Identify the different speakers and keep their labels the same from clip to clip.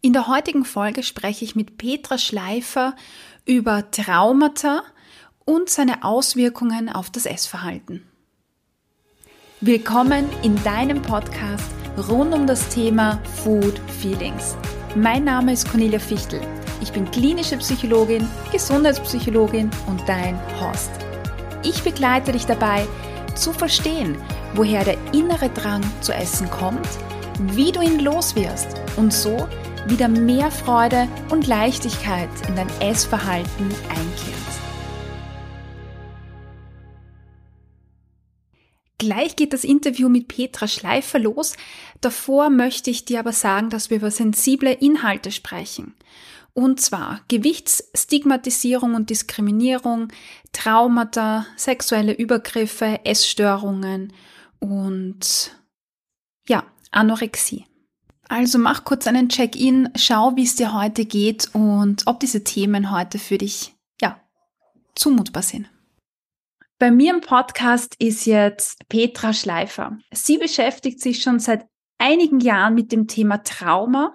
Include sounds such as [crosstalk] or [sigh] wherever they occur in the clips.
Speaker 1: In der heutigen Folge spreche ich mit Petra Schleifer über Traumata und seine Auswirkungen auf das Essverhalten. Willkommen in deinem Podcast rund um das Thema Food Feelings. Mein Name ist Cornelia Fichtel. Ich bin klinische Psychologin, Gesundheitspsychologin und dein Host. Ich begleite dich dabei, zu verstehen, woher der innere Drang zu essen kommt, wie du ihn loswirst und so wieder mehr Freude und Leichtigkeit in dein Essverhalten einkehrt. Gleich geht das Interview mit Petra Schleifer los. Davor möchte ich dir aber sagen, dass wir über sensible Inhalte sprechen. Und zwar Gewichtsstigmatisierung und Diskriminierung, Traumata, sexuelle Übergriffe, Essstörungen und ja, Anorexie. Also mach kurz einen Check-in, schau, wie es dir heute geht und ob diese Themen heute für dich, ja, zumutbar sind. Bei mir im Podcast ist jetzt Petra Schleifer. Sie beschäftigt sich schon seit einigen Jahren mit dem Thema Trauma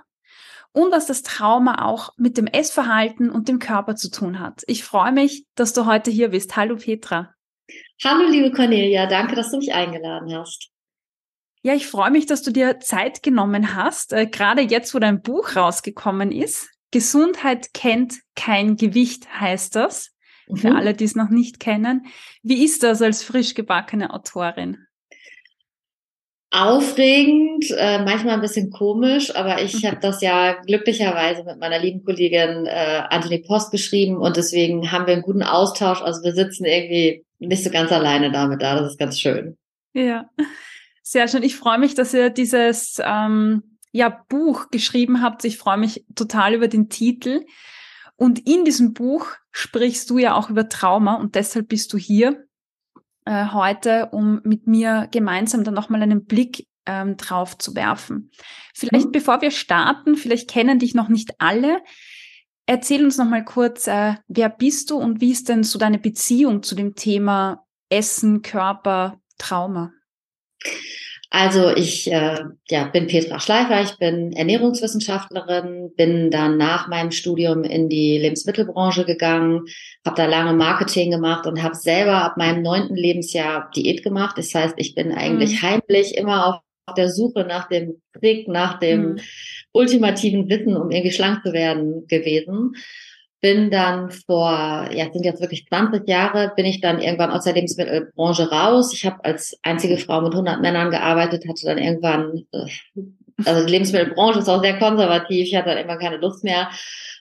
Speaker 1: und was das Trauma auch mit dem Essverhalten und dem Körper zu tun hat. Ich freue mich, dass du heute hier bist. Hallo Petra.
Speaker 2: Hallo liebe Cornelia, danke, dass du mich eingeladen hast.
Speaker 1: Ja, ich freue mich, dass du dir Zeit genommen hast, äh, gerade jetzt, wo dein Buch rausgekommen ist. Gesundheit kennt kein Gewicht, heißt das. Mhm. Für alle, die es noch nicht kennen. Wie ist das als frisch gebackene Autorin?
Speaker 2: Aufregend, äh, manchmal ein bisschen komisch, aber ich mhm. habe das ja glücklicherweise mit meiner lieben Kollegin äh, Anthony Post geschrieben und deswegen haben wir einen guten Austausch. Also wir sitzen irgendwie nicht so ganz alleine damit da. Das ist ganz schön.
Speaker 1: Ja. Sehr schön. Ich freue mich, dass ihr dieses ähm, ja, Buch geschrieben habt. Ich freue mich total über den Titel. Und in diesem Buch sprichst du ja auch über Trauma und deshalb bist du hier äh, heute, um mit mir gemeinsam dann nochmal einen Blick ähm, drauf zu werfen. Vielleicht mhm. bevor wir starten, vielleicht kennen dich noch nicht alle. Erzähl uns nochmal kurz, äh, wer bist du und wie ist denn so deine Beziehung zu dem Thema Essen, Körper, Trauma?
Speaker 2: Also ich äh, ja, bin Petra Schleifer, ich bin Ernährungswissenschaftlerin, bin dann nach meinem Studium in die Lebensmittelbranche gegangen, habe da lange Marketing gemacht und habe selber ab meinem neunten Lebensjahr Diät gemacht. Das heißt, ich bin eigentlich mhm. heimlich immer auf der Suche nach dem Trick, nach dem mhm. ultimativen Wissen, um irgendwie schlank zu werden gewesen bin dann vor, ja, sind jetzt wirklich 20 Jahre, bin ich dann irgendwann aus der Lebensmittelbranche raus. Ich habe als einzige Frau mit 100 Männern gearbeitet, hatte dann irgendwann, äh, also die Lebensmittelbranche ist auch sehr konservativ, ich hatte dann immer keine Lust mehr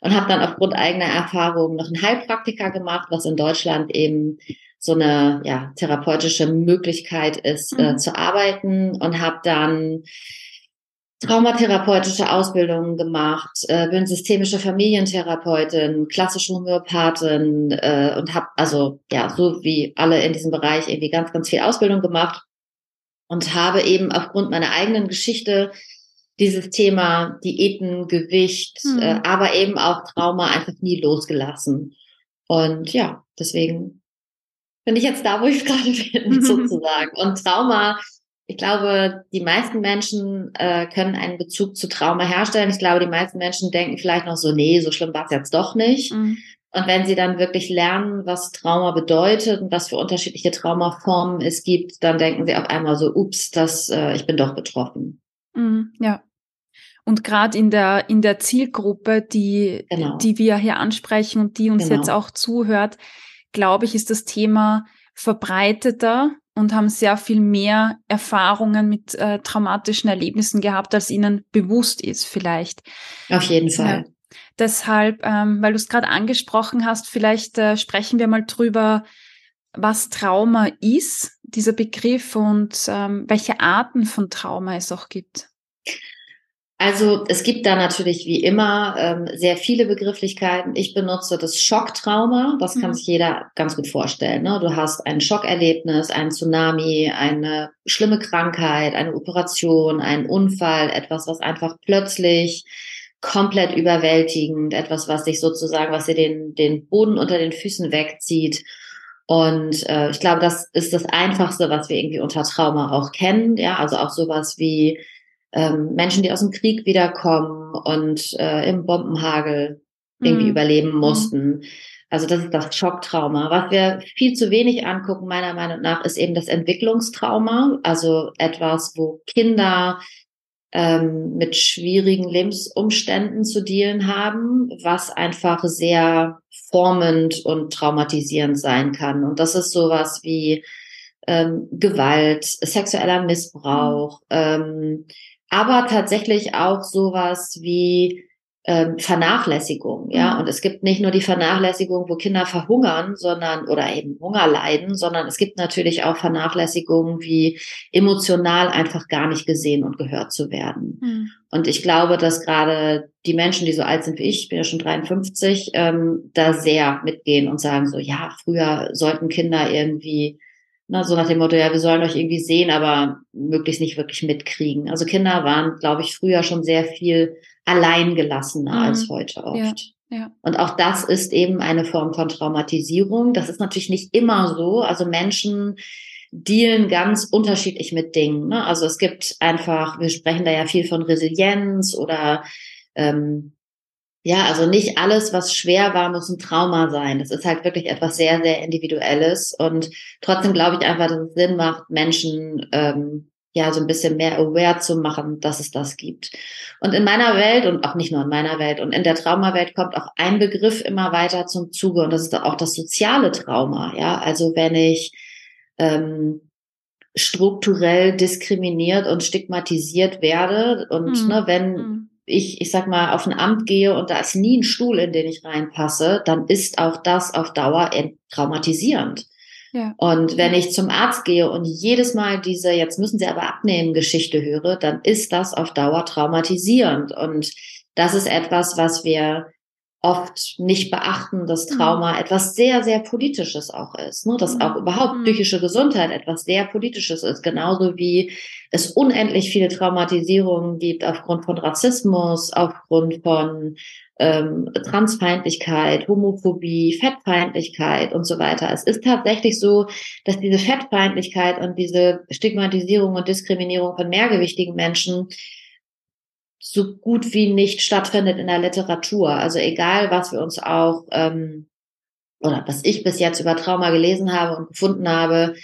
Speaker 2: und habe dann aufgrund eigener Erfahrungen noch einen Heilpraktiker gemacht, was in Deutschland eben so eine ja, therapeutische Möglichkeit ist, äh, mhm. äh, zu arbeiten und habe dann traumatherapeutische Ausbildungen gemacht, äh, bin systemische Familientherapeutin, klassische Homöopathin äh, und habe also ja so wie alle in diesem Bereich irgendwie ganz ganz viel Ausbildung gemacht und habe eben aufgrund meiner eigenen Geschichte dieses Thema Diäten, Gewicht, mhm. äh, aber eben auch Trauma einfach nie losgelassen. Und ja, deswegen bin ich jetzt da, wo ich [laughs] gerade bin, [laughs] sozusagen. Und Trauma ich glaube, die meisten Menschen äh, können einen Bezug zu Trauma herstellen. Ich glaube, die meisten Menschen denken vielleicht noch so, nee, so schlimm war es jetzt doch nicht. Mhm. Und wenn sie dann wirklich lernen, was Trauma bedeutet und was für unterschiedliche Traumaformen es gibt, dann denken sie auf einmal so, ups, das, äh, ich bin doch betroffen.
Speaker 1: Mhm, ja. Und gerade in der, in der Zielgruppe, die, genau. die wir hier ansprechen und die uns genau. jetzt auch zuhört, glaube ich, ist das Thema verbreiteter und haben sehr viel mehr Erfahrungen mit äh, traumatischen Erlebnissen gehabt, als ihnen bewusst ist vielleicht.
Speaker 2: Auf jeden Fall.
Speaker 1: Ja, deshalb, ähm, weil du es gerade angesprochen hast, vielleicht äh, sprechen wir mal drüber, was Trauma ist, dieser Begriff und ähm, welche Arten von Trauma es auch gibt.
Speaker 2: Also es gibt da natürlich wie immer ähm, sehr viele Begrifflichkeiten. Ich benutze das Schocktrauma. Das kann mhm. sich jeder ganz gut vorstellen. Ne? Du hast ein Schockerlebnis, ein Tsunami, eine schlimme Krankheit, eine Operation, einen Unfall, etwas, was einfach plötzlich komplett überwältigend, etwas, was dich sozusagen, was dir den, den Boden unter den Füßen wegzieht. Und äh, ich glaube, das ist das Einfachste, was wir irgendwie unter Trauma auch kennen. Ja, also auch sowas wie ähm, Menschen, die aus dem Krieg wiederkommen und äh, im Bombenhagel irgendwie mhm. überleben mhm. mussten. Also das ist das Schocktrauma. Was wir viel zu wenig angucken, meiner Meinung nach, ist eben das Entwicklungstrauma. Also etwas, wo Kinder ähm, mit schwierigen Lebensumständen zu dealen haben, was einfach sehr formend und traumatisierend sein kann. Und das ist sowas wie ähm, Gewalt, sexueller Missbrauch, ähm, aber tatsächlich auch sowas wie ähm, Vernachlässigung, ja. Mhm. Und es gibt nicht nur die Vernachlässigung, wo Kinder verhungern, sondern oder eben Hunger leiden, sondern es gibt natürlich auch Vernachlässigungen, wie emotional einfach gar nicht gesehen und gehört zu werden. Mhm. Und ich glaube, dass gerade die Menschen, die so alt sind wie ich, ich bin ja schon 53, ähm, da sehr mitgehen und sagen so, ja, früher sollten Kinder irgendwie na, so nach dem Motto, ja, wir sollen euch irgendwie sehen, aber möglichst nicht wirklich mitkriegen. Also Kinder waren, glaube ich, früher schon sehr viel alleingelassener mhm. als heute oft. Ja, ja. Und auch das ist eben eine Form von Traumatisierung. Das ist natürlich nicht immer so. Also Menschen dealen ganz unterschiedlich mit Dingen. Ne? Also es gibt einfach, wir sprechen da ja viel von Resilienz oder ähm, ja, also nicht alles, was schwer war, muss ein Trauma sein. Das ist halt wirklich etwas sehr, sehr Individuelles. Und trotzdem glaube ich einfach, dass es Sinn macht, Menschen ähm, ja so ein bisschen mehr aware zu machen, dass es das gibt. Und in meiner Welt und auch nicht nur in meiner Welt und in der Traumawelt kommt auch ein Begriff immer weiter zum Zuge und das ist auch das soziale Trauma. Ja, also wenn ich ähm, strukturell diskriminiert und stigmatisiert werde und mhm. ne, wenn mhm. Ich, ich sag mal, auf ein Amt gehe und da ist nie ein Stuhl, in den ich reinpasse, dann ist auch das auf Dauer traumatisierend. Ja. Und wenn ich zum Arzt gehe und jedes Mal diese, jetzt müssen Sie aber abnehmen, Geschichte höre, dann ist das auf Dauer traumatisierend. Und das ist etwas, was wir oft nicht beachten, dass mhm. Trauma mhm. etwas sehr, sehr Politisches auch ist. Ne? Dass auch überhaupt mhm. psychische Gesundheit etwas sehr Politisches ist. Genauso wie es unendlich viele Traumatisierungen gibt aufgrund von Rassismus, aufgrund von ähm, Transfeindlichkeit, Homophobie, Fettfeindlichkeit und so weiter. Es ist tatsächlich so, dass diese Fettfeindlichkeit und diese Stigmatisierung und Diskriminierung von mehrgewichtigen Menschen so gut wie nicht stattfindet in der Literatur. Also egal, was wir uns auch ähm, oder was ich bis jetzt über Trauma gelesen habe und gefunden habe,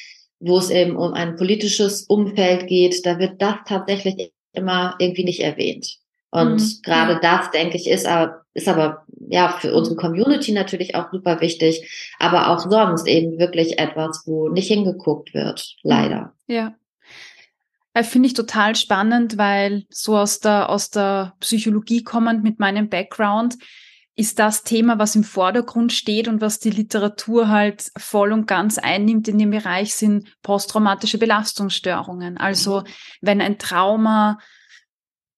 Speaker 2: wo es eben um ein politisches Umfeld geht, da wird das tatsächlich immer irgendwie nicht erwähnt. Und mhm. gerade das, denke ich, ist aber, ist aber ja für unsere Community natürlich auch super wichtig, aber auch sonst eben wirklich etwas, wo nicht hingeguckt wird, leider.
Speaker 1: Ja. Äh, Finde ich total spannend, weil so aus der, aus der Psychologie kommend mit meinem Background ist das Thema, was im Vordergrund steht und was die Literatur halt voll und ganz einnimmt in dem Bereich, sind posttraumatische Belastungsstörungen. Also mhm. wenn ein Trauma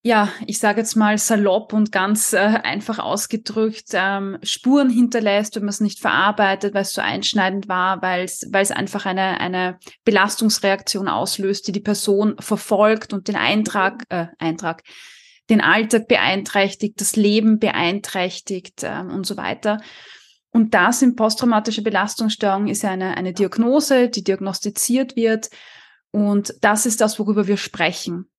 Speaker 1: ja, ich sage jetzt mal salopp und ganz äh, einfach ausgedrückt, ähm, Spuren hinterlässt, wenn man es nicht verarbeitet, weil es so einschneidend war, weil es weil es einfach eine, eine Belastungsreaktion auslöst, die die Person verfolgt und den Eintrag, äh, Eintrag, den Alltag beeinträchtigt, das Leben beeinträchtigt äh, und so weiter. Und das in posttraumatische Belastungsstörung ist eine, eine Diagnose, die diagnostiziert wird. Und das ist das, worüber wir sprechen.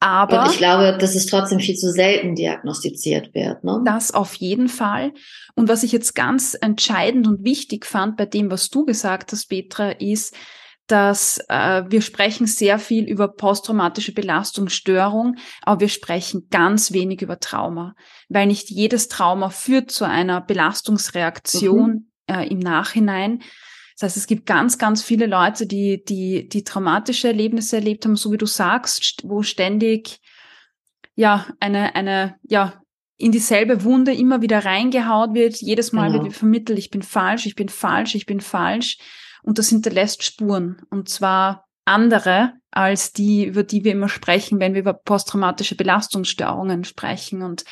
Speaker 1: Aber
Speaker 2: und ich glaube, dass es trotzdem viel zu selten diagnostiziert wird. Ne?
Speaker 1: Das auf jeden Fall. Und was ich jetzt ganz entscheidend und wichtig fand bei dem, was du gesagt hast, Petra, ist, dass äh, wir sprechen sehr viel über posttraumatische Belastungsstörung, aber wir sprechen ganz wenig über Trauma, weil nicht jedes Trauma führt zu einer Belastungsreaktion mhm. äh, im Nachhinein. Das heißt, es gibt ganz, ganz viele Leute, die, die, die traumatische Erlebnisse erlebt haben, so wie du sagst, wo ständig, ja, eine, eine, ja, in dieselbe Wunde immer wieder reingehaut wird. Jedes Mal genau. wird vermittelt, ich bin falsch, ich bin falsch, ich bin falsch. Und das hinterlässt Spuren. Und zwar andere als die, über die wir immer sprechen, wenn wir über posttraumatische Belastungsstörungen sprechen. Und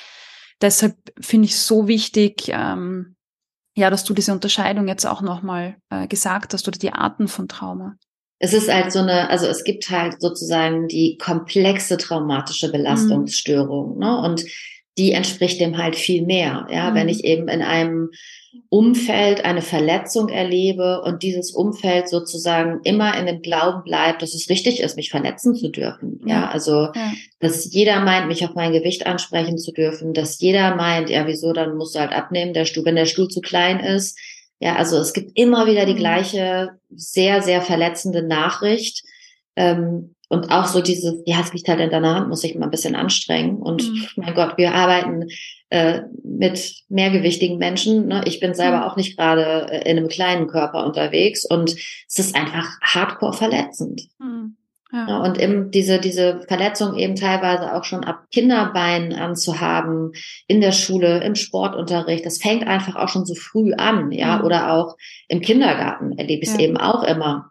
Speaker 1: deshalb finde ich es so wichtig, ähm, ja, dass du diese Unterscheidung jetzt auch nochmal äh, gesagt hast oder die Arten von Trauma.
Speaker 2: Es ist halt so eine, also es gibt halt sozusagen die komplexe traumatische Belastungsstörung, mhm. ne? Und die entspricht dem halt viel mehr. Ja, mhm. wenn ich eben in einem Umfeld eine Verletzung erlebe und dieses Umfeld sozusagen immer in dem Glauben bleibt, dass es richtig ist, mich verletzen zu dürfen. Ja, also, ja. dass jeder meint, mich auf mein Gewicht ansprechen zu dürfen, dass jeder meint, ja, wieso, dann musst du halt abnehmen, der Stuhl, wenn der Stuhl zu klein ist. Ja, also es gibt immer wieder die mhm. gleiche, sehr, sehr verletzende Nachricht. Ähm, und auch so dieses, ja, es liegt halt in deiner Hand, muss ich mal ein bisschen anstrengen. Und mhm. mein Gott, wir arbeiten äh, mit mehrgewichtigen Menschen. Ne? Ich bin selber mhm. auch nicht gerade äh, in einem kleinen Körper unterwegs und es ist einfach hardcore verletzend. Mhm. Ja. Ja, und eben diese, diese Verletzung eben teilweise auch schon ab Kinderbeinen anzuhaben, in der Schule, im Sportunterricht, das fängt einfach auch schon so früh an, ja, mhm. oder auch im Kindergarten erlebe ich es ja. eben auch immer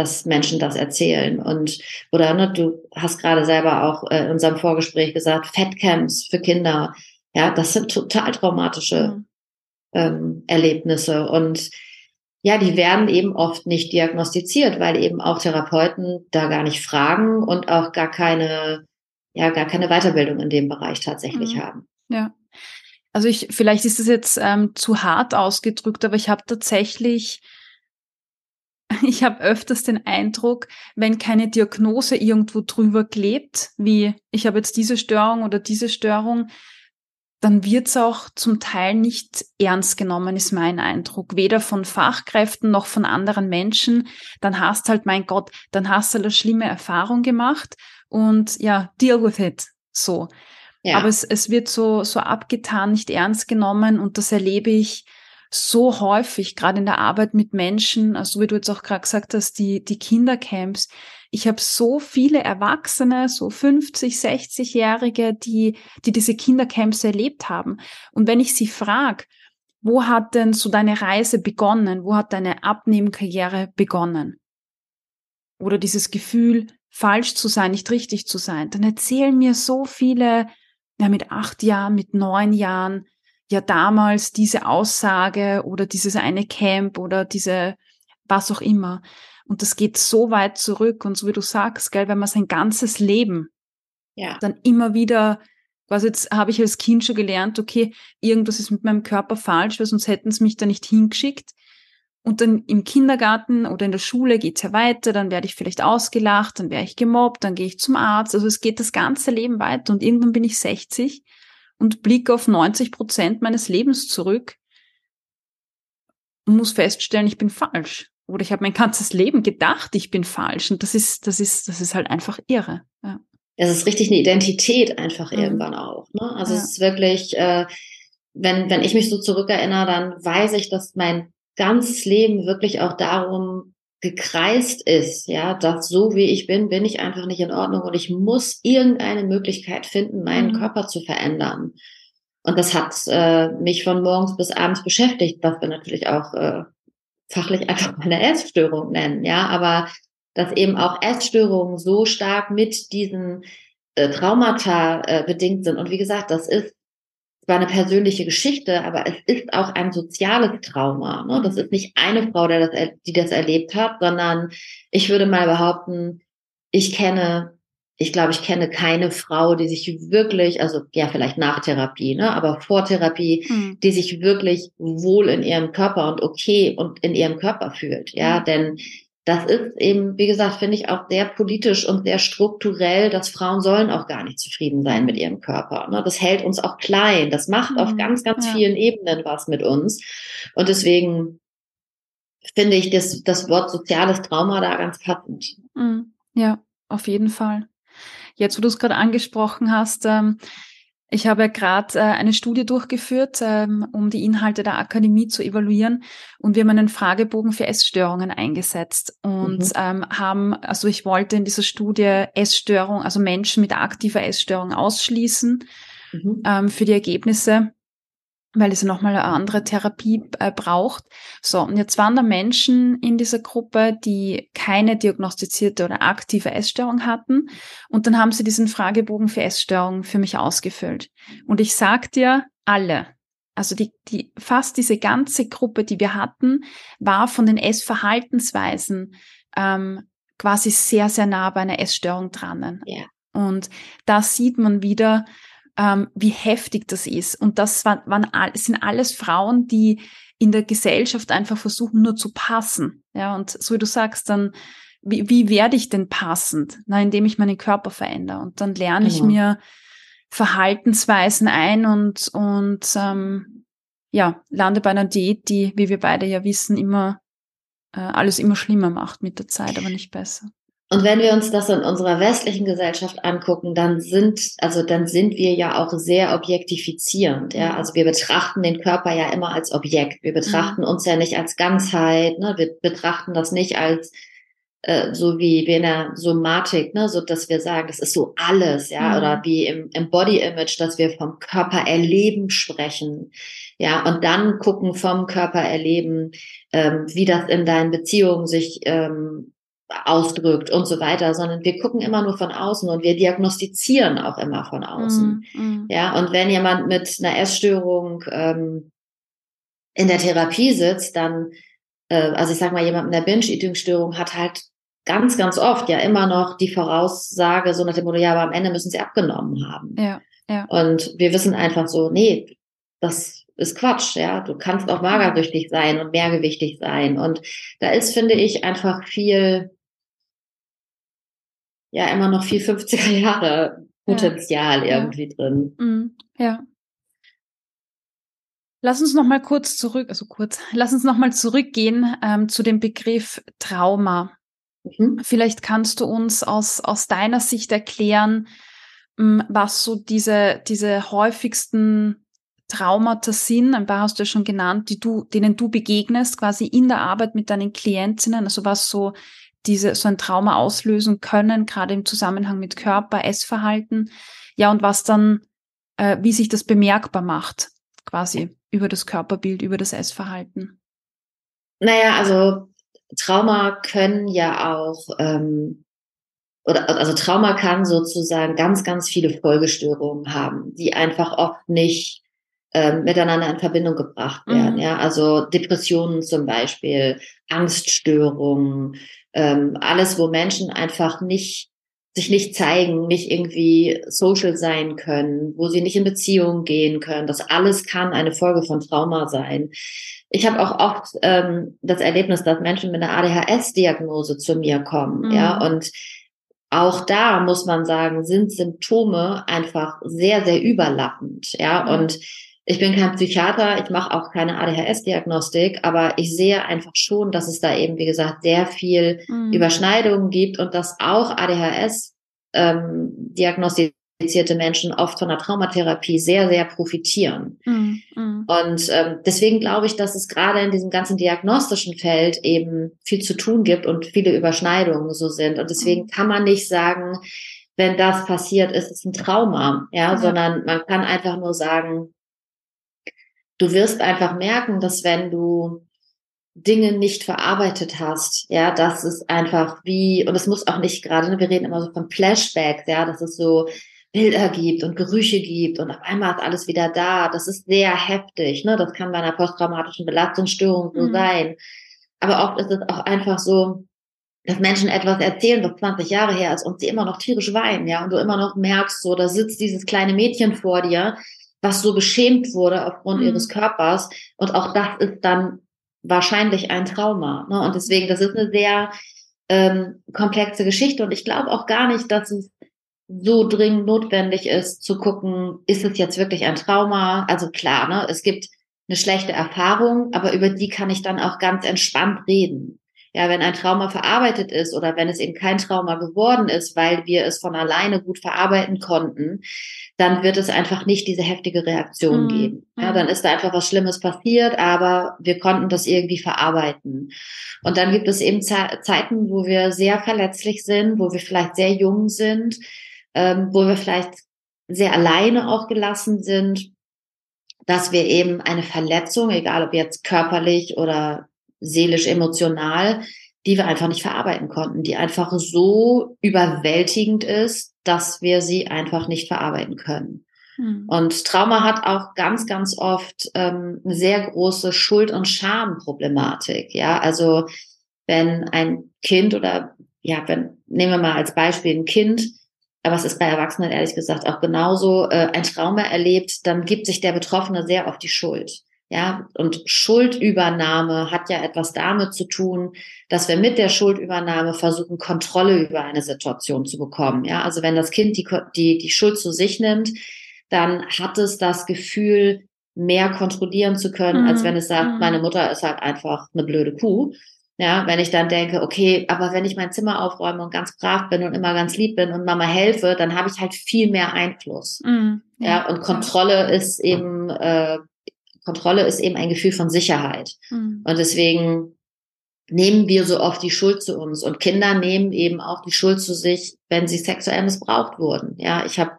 Speaker 2: dass Menschen das erzählen. Und oder ne, du hast gerade selber auch äh, in unserem Vorgespräch gesagt, Fettcamps für Kinder. Ja, das sind total traumatische ähm, Erlebnisse. Und ja, die werden eben oft nicht diagnostiziert, weil eben auch Therapeuten da gar nicht fragen und auch gar keine, ja, gar keine Weiterbildung in dem Bereich tatsächlich mhm. haben.
Speaker 1: Ja. Also ich, vielleicht ist es jetzt ähm, zu hart ausgedrückt, aber ich habe tatsächlich [laughs] ich habe öfters den Eindruck, wenn keine Diagnose irgendwo drüber klebt, wie ich habe jetzt diese Störung oder diese Störung, dann wird's auch zum Teil nicht ernst genommen, ist mein Eindruck. Weder von Fachkräften noch von anderen Menschen. Dann hast halt, mein Gott, dann hast du eine schlimme Erfahrung gemacht und ja, deal with it. So. Ja. Aber es, es wird so, so abgetan, nicht ernst genommen und das erlebe ich so häufig, gerade in der Arbeit mit Menschen, also wie du jetzt auch gerade gesagt hast, die, die Kindercamps. Ich habe so viele Erwachsene, so 50, 60-Jährige, die, die diese Kindercamps erlebt haben. Und wenn ich sie frage, wo hat denn so deine Reise begonnen? Wo hat deine Abnehmkarriere begonnen? Oder dieses Gefühl, falsch zu sein, nicht richtig zu sein. Dann erzählen mir so viele, ja, mit acht Jahren, mit neun Jahren, ja damals diese Aussage oder dieses eine Camp oder diese was auch immer. Und das geht so weit zurück und so wie du sagst, gell, wenn man sein ganzes Leben ja. dann immer wieder, was jetzt habe ich als Kind schon gelernt, okay, irgendwas ist mit meinem Körper falsch, weil sonst hätten sie mich da nicht hingeschickt. Und dann im Kindergarten oder in der Schule geht's ja weiter, dann werde ich vielleicht ausgelacht, dann werde ich gemobbt, dann gehe ich zum Arzt. Also es geht das ganze Leben weiter und irgendwann bin ich 60 und blicke auf 90 Prozent meines Lebens zurück und muss feststellen, ich bin falsch. Oder ich habe mein ganzes Leben gedacht, ich bin falsch. Und das ist, das ist, das ist halt einfach irre. Ja.
Speaker 2: Es ist richtig eine Identität einfach mhm. irgendwann auch. Ne? Also ja. es ist wirklich, äh, wenn, wenn ich mich so zurückerinnere, dann weiß ich, dass mein ganzes Leben wirklich auch darum gekreist ist, ja, dass so wie ich bin, bin ich einfach nicht in Ordnung und ich muss irgendeine Möglichkeit finden, meinen mhm. Körper zu verändern. Und das hat äh, mich von morgens bis abends beschäftigt, was wir natürlich auch äh, fachlich [laughs] einfach meine Essstörung nennen, ja, aber dass eben auch Essstörungen so stark mit diesen äh, Traumata äh, bedingt sind. Und wie gesagt, das ist zwar eine persönliche Geschichte, aber es ist auch ein soziales Trauma. Ne? Das ist nicht eine Frau, der das, die das erlebt hat, sondern ich würde mal behaupten, ich kenne, ich glaube, ich kenne keine Frau, die sich wirklich, also ja, vielleicht nach Therapie, ne, aber vor Therapie, mhm. die sich wirklich wohl in ihrem Körper und okay und in ihrem Körper fühlt. Ja, mhm. denn das ist eben, wie gesagt, finde ich auch sehr politisch und sehr strukturell, dass Frauen sollen auch gar nicht zufrieden sein mit ihrem Körper. Ne? Das hält uns auch klein. Das macht auf mhm. ganz, ganz ja. vielen Ebenen was mit uns. Und deswegen finde ich das, das Wort soziales Trauma da ganz passend.
Speaker 1: Mhm. Ja, auf jeden Fall. Jetzt, wo du es gerade angesprochen hast, ähm, ich habe gerade äh, eine Studie durchgeführt, ähm, um die Inhalte der Akademie zu evaluieren und wir haben einen Fragebogen für Essstörungen eingesetzt und mhm. ähm, haben, also ich wollte in dieser Studie Essstörung, also Menschen mit aktiver Essstörung ausschließen mhm. ähm, für die Ergebnisse weil es nochmal eine andere Therapie äh, braucht. So, und jetzt waren da Menschen in dieser Gruppe, die keine diagnostizierte oder aktive Essstörung hatten. Und dann haben sie diesen Fragebogen für Essstörungen für mich ausgefüllt. Und ich sag dir, alle, also die, die, fast diese ganze Gruppe, die wir hatten, war von den Essverhaltensweisen ähm, quasi sehr, sehr nah bei einer Essstörung dran.
Speaker 2: Ja.
Speaker 1: Und da sieht man wieder, ähm, wie heftig das ist. Und das waren, waren sind alles Frauen, die in der Gesellschaft einfach versuchen, nur zu passen. Ja, und so wie du sagst, dann, wie, wie werde ich denn passend? Na, indem ich meinen Körper verändere. Und dann lerne genau. ich mir Verhaltensweisen ein und, und ähm, ja, lande bei einer Diät, die, wie wir beide ja wissen, immer äh, alles immer schlimmer macht mit der Zeit, aber nicht besser.
Speaker 2: Und wenn wir uns das in unserer westlichen Gesellschaft angucken, dann sind, also dann sind wir ja auch sehr objektifizierend, ja. Mhm. Also wir betrachten den Körper ja immer als Objekt. Wir betrachten mhm. uns ja nicht als Ganzheit, ne. Wir betrachten das nicht als, äh, so wie, wie in der Somatik, ne, so dass wir sagen, das ist so alles, ja, mhm. oder wie im, im Body Image, dass wir vom Körper erleben sprechen, ja, und dann gucken vom Körper erleben, ähm, wie das in deinen Beziehungen sich ähm, ausdrückt und so weiter, sondern wir gucken immer nur von außen und wir diagnostizieren auch immer von außen. Mm, mm. Ja, und wenn jemand mit einer Essstörung ähm, in der Therapie sitzt, dann, äh, also ich sag mal, jemand mit einer Binge-Eating-Störung hat halt ganz, ganz oft ja immer noch die Voraussage, so nach dem Motto, ja, aber am Ende müssen sie abgenommen haben.
Speaker 1: Ja, ja.
Speaker 2: Und wir wissen einfach so, nee, das ist Quatsch, ja. Du kannst auch magersüchtig sein und mehrgewichtig sein. Und da ist, finde ich, einfach viel ja immer noch viel 50er Jahre Potenzial ja. irgendwie ja. drin.
Speaker 1: Mhm. Ja. Lass uns noch mal kurz zurück, also kurz, lass uns noch mal zurückgehen ähm, zu dem Begriff Trauma. Mhm. Vielleicht kannst du uns aus, aus deiner Sicht erklären, ähm, was so diese, diese häufigsten Traumata sind. Ein paar hast du ja schon genannt, die du, denen du begegnest, quasi in der Arbeit mit deinen Klientinnen. Also was so diese so ein Trauma auslösen können, gerade im Zusammenhang mit Körper, Essverhalten. Ja, und was dann, äh, wie sich das bemerkbar macht, quasi über das Körperbild, über das Essverhalten.
Speaker 2: Naja, also Trauma können ja auch, ähm, oder also Trauma kann sozusagen ganz, ganz viele Folgestörungen haben, die einfach oft nicht ähm, miteinander in Verbindung gebracht werden. Mhm. Ja, also Depressionen zum Beispiel, Angststörungen, ähm, alles, wo Menschen einfach nicht sich nicht zeigen, nicht irgendwie social sein können, wo sie nicht in Beziehungen gehen können. Das alles kann eine Folge von Trauma sein. Ich habe auch oft ähm, das Erlebnis, dass Menschen mit einer ADHS-Diagnose zu mir kommen, mhm. ja, und auch da muss man sagen, sind Symptome einfach sehr, sehr überlappend, ja, mhm. und ich bin kein Psychiater, ich mache auch keine ADHS-Diagnostik, aber ich sehe einfach schon, dass es da eben, wie gesagt, sehr viel mhm. Überschneidungen gibt und dass auch ADHS ähm, diagnostizierte Menschen oft von der Traumatherapie sehr, sehr profitieren. Mhm. Mhm. Und ähm, deswegen glaube ich, dass es gerade in diesem ganzen diagnostischen Feld eben viel zu tun gibt und viele Überschneidungen so sind. Und deswegen mhm. kann man nicht sagen, wenn das passiert, ist es ein Trauma, ja, sondern man kann einfach nur sagen, du wirst einfach merken, dass wenn du Dinge nicht verarbeitet hast, ja, das ist einfach wie, und es muss auch nicht gerade, ne, wir reden immer so von Flashbacks, ja, dass es so Bilder gibt und Gerüche gibt und auf einmal ist alles wieder da. Das ist sehr heftig, ne? Das kann bei einer posttraumatischen Belastungsstörung so mhm. sein. Aber oft ist es auch einfach so, dass Menschen etwas erzählen, was 20 Jahre her ist und sie immer noch tierisch weinen, ja, und du immer noch merkst, so, da sitzt dieses kleine Mädchen vor dir, was so beschämt wurde aufgrund mhm. ihres Körpers. Und auch das ist dann wahrscheinlich ein Trauma. Ne? Und deswegen, das ist eine sehr ähm, komplexe Geschichte. Und ich glaube auch gar nicht, dass es so dringend notwendig ist, zu gucken, ist es jetzt wirklich ein Trauma? Also klar, ne, es gibt eine schlechte Erfahrung, aber über die kann ich dann auch ganz entspannt reden. Ja, wenn ein Trauma verarbeitet ist oder wenn es eben kein Trauma geworden ist, weil wir es von alleine gut verarbeiten konnten, dann wird es einfach nicht diese heftige Reaktion mhm. geben. Ja, dann ist da einfach was Schlimmes passiert, aber wir konnten das irgendwie verarbeiten. Und dann gibt es eben Ze Zeiten, wo wir sehr verletzlich sind, wo wir vielleicht sehr jung sind, ähm, wo wir vielleicht sehr alleine auch gelassen sind, dass wir eben eine Verletzung, egal ob jetzt körperlich oder seelisch, emotional, die wir einfach nicht verarbeiten konnten, die einfach so überwältigend ist, dass wir sie einfach nicht verarbeiten können. Mhm. Und Trauma hat auch ganz, ganz oft ähm, eine sehr große Schuld- und Schamproblematik. Ja, also wenn ein Kind oder ja, wenn nehmen wir mal als Beispiel ein Kind aber es ist bei Erwachsenen ehrlich gesagt auch genauso, äh, ein Trauma erlebt, dann gibt sich der Betroffene sehr auf die Schuld. Ja, und Schuldübernahme hat ja etwas damit zu tun, dass wir mit der Schuldübernahme versuchen, Kontrolle über eine Situation zu bekommen. Ja, also wenn das Kind die, die, die Schuld zu sich nimmt, dann hat es das Gefühl, mehr kontrollieren zu können, mhm. als wenn es sagt, mhm. meine Mutter ist halt einfach eine blöde Kuh. Ja, wenn ich dann denke, okay, aber wenn ich mein Zimmer aufräume und ganz brav bin und immer ganz lieb bin und Mama helfe, dann habe ich halt viel mehr Einfluss. Mhm. Ja, und Kontrolle ist eben äh, Kontrolle ist eben ein Gefühl von Sicherheit. Mhm. Und deswegen nehmen wir so oft die Schuld zu uns. Und Kinder nehmen eben auch die Schuld zu sich, wenn sie sexuell missbraucht wurden. Ja, ich habe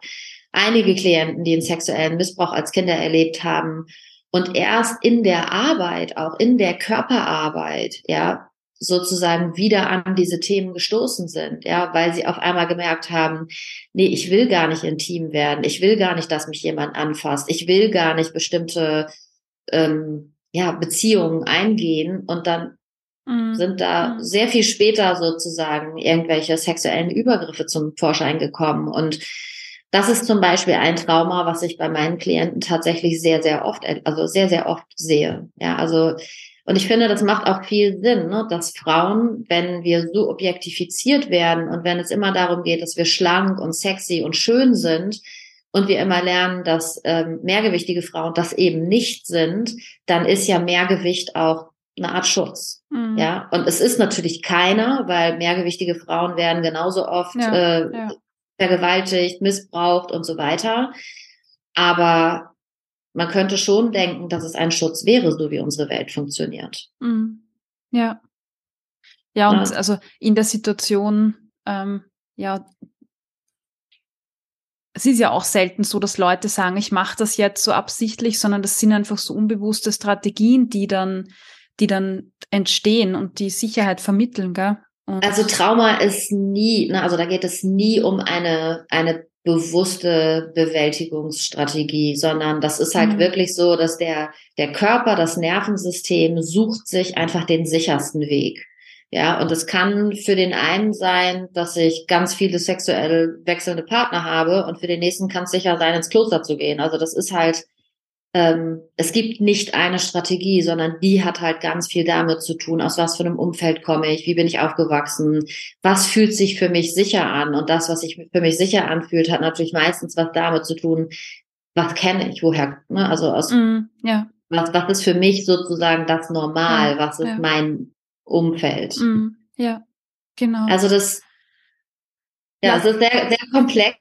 Speaker 2: einige Klienten, die einen sexuellen Missbrauch als Kinder erlebt haben. Und erst in der Arbeit, auch in der Körperarbeit, ja, sozusagen wieder an diese Themen gestoßen sind, ja, weil sie auf einmal gemerkt haben, nee, ich will gar nicht intim werden, ich will gar nicht, dass mich jemand anfasst, ich will gar nicht bestimmte ähm, ja, Beziehungen eingehen und dann mhm. sind da mhm. sehr viel später sozusagen irgendwelche sexuellen Übergriffe zum Vorschein gekommen. Und das ist zum Beispiel ein Trauma, was ich bei meinen Klienten tatsächlich sehr, sehr oft, also sehr, sehr oft sehe. Ja, also, und ich finde, das macht auch viel Sinn, ne, dass Frauen, wenn wir so objektifiziert werden und wenn es immer darum geht, dass wir schlank und sexy und schön sind, und wir immer lernen, dass ähm, mehrgewichtige Frauen das eben nicht sind, dann ist ja Mehrgewicht auch eine Art Schutz. Mhm. Ja, und es ist natürlich keiner, weil mehrgewichtige Frauen werden genauso oft ja, äh, ja. vergewaltigt, missbraucht und so weiter. Aber man könnte schon denken, dass es ein Schutz wäre, so wie unsere Welt funktioniert.
Speaker 1: Mhm. Ja. Ja, und ja. also in der Situation, ähm, ja, es ist ja auch selten so, dass Leute sagen, ich mache das jetzt so absichtlich, sondern das sind einfach so unbewusste Strategien, die dann, die dann entstehen und die Sicherheit vermitteln, gell? Und
Speaker 2: also Trauma ist nie, ne, also da geht es nie um eine, eine bewusste Bewältigungsstrategie, sondern das ist halt mhm. wirklich so, dass der, der Körper, das Nervensystem sucht sich einfach den sichersten Weg. Ja, und es kann für den einen sein, dass ich ganz viele sexuell wechselnde Partner habe und für den nächsten kann es sicher sein, ins Kloster zu gehen. Also das ist halt, ähm, es gibt nicht eine Strategie, sondern die hat halt ganz viel damit zu tun, aus was für einem Umfeld komme ich, wie bin ich aufgewachsen, was fühlt sich für mich sicher an. Und das, was sich für mich sicher anfühlt, hat natürlich meistens was damit zu tun, was kenne ich, woher, ne? also aus, mm, ja. was, was ist für mich sozusagen das Normal, ja, was ist ja. mein Umfeld.
Speaker 1: Mm, ja, genau.
Speaker 2: Also das, ja, ja. also sehr, sehr komplex,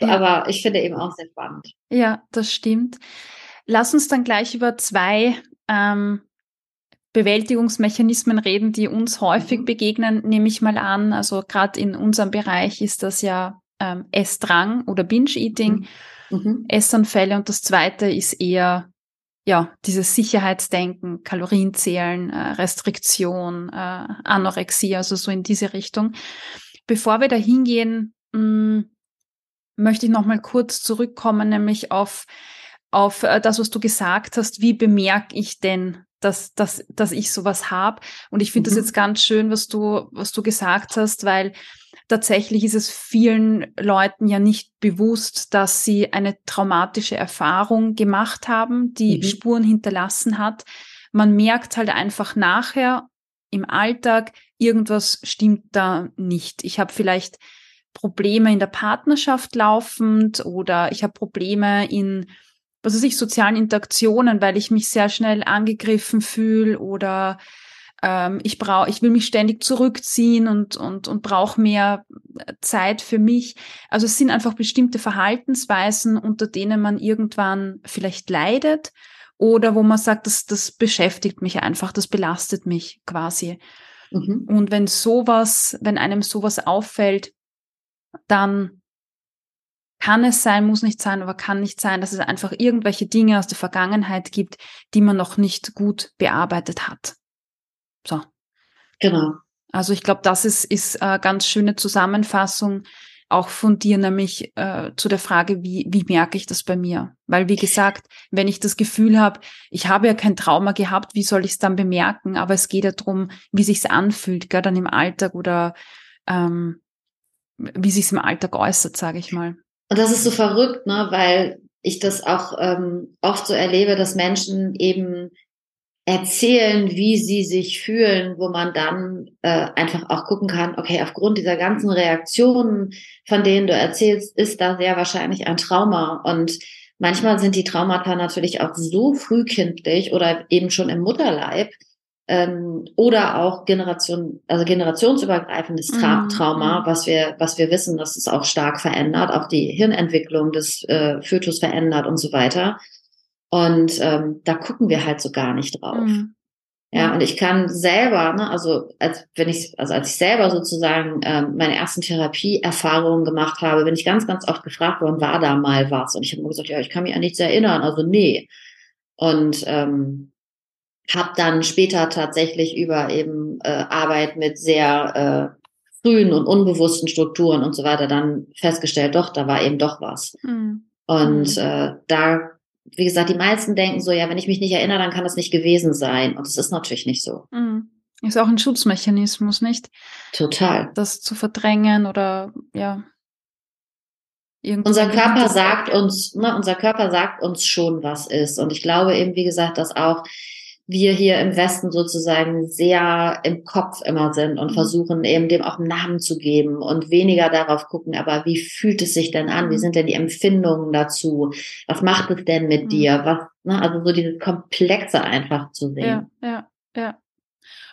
Speaker 2: ja. aber ich finde eben auch sehr spannend.
Speaker 1: Ja, das stimmt. Lass uns dann gleich über zwei ähm, Bewältigungsmechanismen reden, die uns häufig mhm. begegnen, nehme ich mal an. Also gerade in unserem Bereich ist das ja ähm, Essdrang oder Binge-Eating, mhm. mhm. Essanfälle und das zweite ist eher ja, dieses Sicherheitsdenken, Kalorienzählen, äh, Restriktion, äh, Anorexie, also so in diese Richtung. Bevor wir da hingehen, mm, möchte ich nochmal kurz zurückkommen, nämlich auf, auf äh, das, was du gesagt hast. Wie bemerke ich denn, dass, dass, dass ich sowas habe? Und ich finde mhm. das jetzt ganz schön, was du, was du gesagt hast, weil tatsächlich ist es vielen Leuten ja nicht bewusst, dass sie eine traumatische Erfahrung gemacht haben, die mhm. Spuren hinterlassen hat. Man merkt halt einfach nachher im Alltag, irgendwas stimmt da nicht. Ich habe vielleicht Probleme in der Partnerschaft laufend oder ich habe Probleme in was weiß ich, sozialen Interaktionen, weil ich mich sehr schnell angegriffen fühle oder ähm, ich brauche, ich will mich ständig zurückziehen und, und, und brauche mehr Zeit für mich. Also es sind einfach bestimmte Verhaltensweisen, unter denen man irgendwann vielleicht leidet oder wo man sagt, das, das beschäftigt mich einfach, das belastet mich quasi. Mhm. Und wenn sowas, wenn einem sowas auffällt, dann kann es sein, muss nicht sein, aber kann nicht sein, dass es einfach irgendwelche Dinge aus der Vergangenheit gibt, die man noch nicht gut bearbeitet hat. So.
Speaker 2: Genau.
Speaker 1: Also ich glaube, das ist, ist eine ganz schöne Zusammenfassung auch von dir, nämlich äh, zu der Frage, wie, wie merke ich das bei mir? Weil, wie gesagt, wenn ich das Gefühl habe, ich habe ja kein Trauma gehabt, wie soll ich es dann bemerken? Aber es geht ja darum, wie sich's anfühlt, gell, dann im Alltag oder ähm, wie sich es im Alltag äußert, sage ich mal.
Speaker 2: Und das ist so verrückt, ne, weil ich das auch ähm, oft so erlebe, dass Menschen eben erzählen, wie sie sich fühlen, wo man dann äh, einfach auch gucken kann, okay, aufgrund dieser ganzen Reaktionen, von denen du erzählst, ist da sehr wahrscheinlich ein Trauma. Und manchmal sind die Traumata natürlich auch so frühkindlich oder eben schon im Mutterleib, ähm, oder auch Generation, also generationsübergreifendes Tra mhm. Trauma, was wir, was wir wissen, dass es auch stark verändert, auch die Hirnentwicklung des äh, Fötus verändert und so weiter. Und ähm, da gucken wir halt so gar nicht drauf. Mhm. Ja, und ich kann selber, ne, also als wenn ich, also als ich selber sozusagen ähm, meine ersten Therapieerfahrungen gemacht habe, bin ich ganz, ganz oft gefragt worden, war da mal was? Und ich habe immer gesagt, ja, ich kann mich an nichts erinnern, also nee. Und ähm, habe dann später tatsächlich über eben äh, Arbeit mit sehr äh, frühen und unbewussten Strukturen und so weiter dann festgestellt, doch, da war eben doch was. Mhm. Und äh, da, wie gesagt, die meisten denken so, ja, wenn ich mich nicht erinnere, dann kann das nicht gewesen sein. Und es ist natürlich nicht so. Mhm.
Speaker 1: Ist auch ein Schutzmechanismus, nicht?
Speaker 2: Total.
Speaker 1: Das zu verdrängen oder ja.
Speaker 2: Unser Körper sagt uns, ne, unser Körper sagt uns schon, was ist. Und ich glaube eben, wie gesagt, dass auch wir hier im Westen sozusagen sehr im Kopf immer sind und mhm. versuchen eben dem auch einen Namen zu geben und weniger darauf gucken, aber wie fühlt es sich denn an? Wie mhm. sind denn die Empfindungen dazu? Was macht es denn mit mhm. dir? Was, ne, also so dieses Komplexe einfach zu sehen.
Speaker 1: Ja, ja, ja.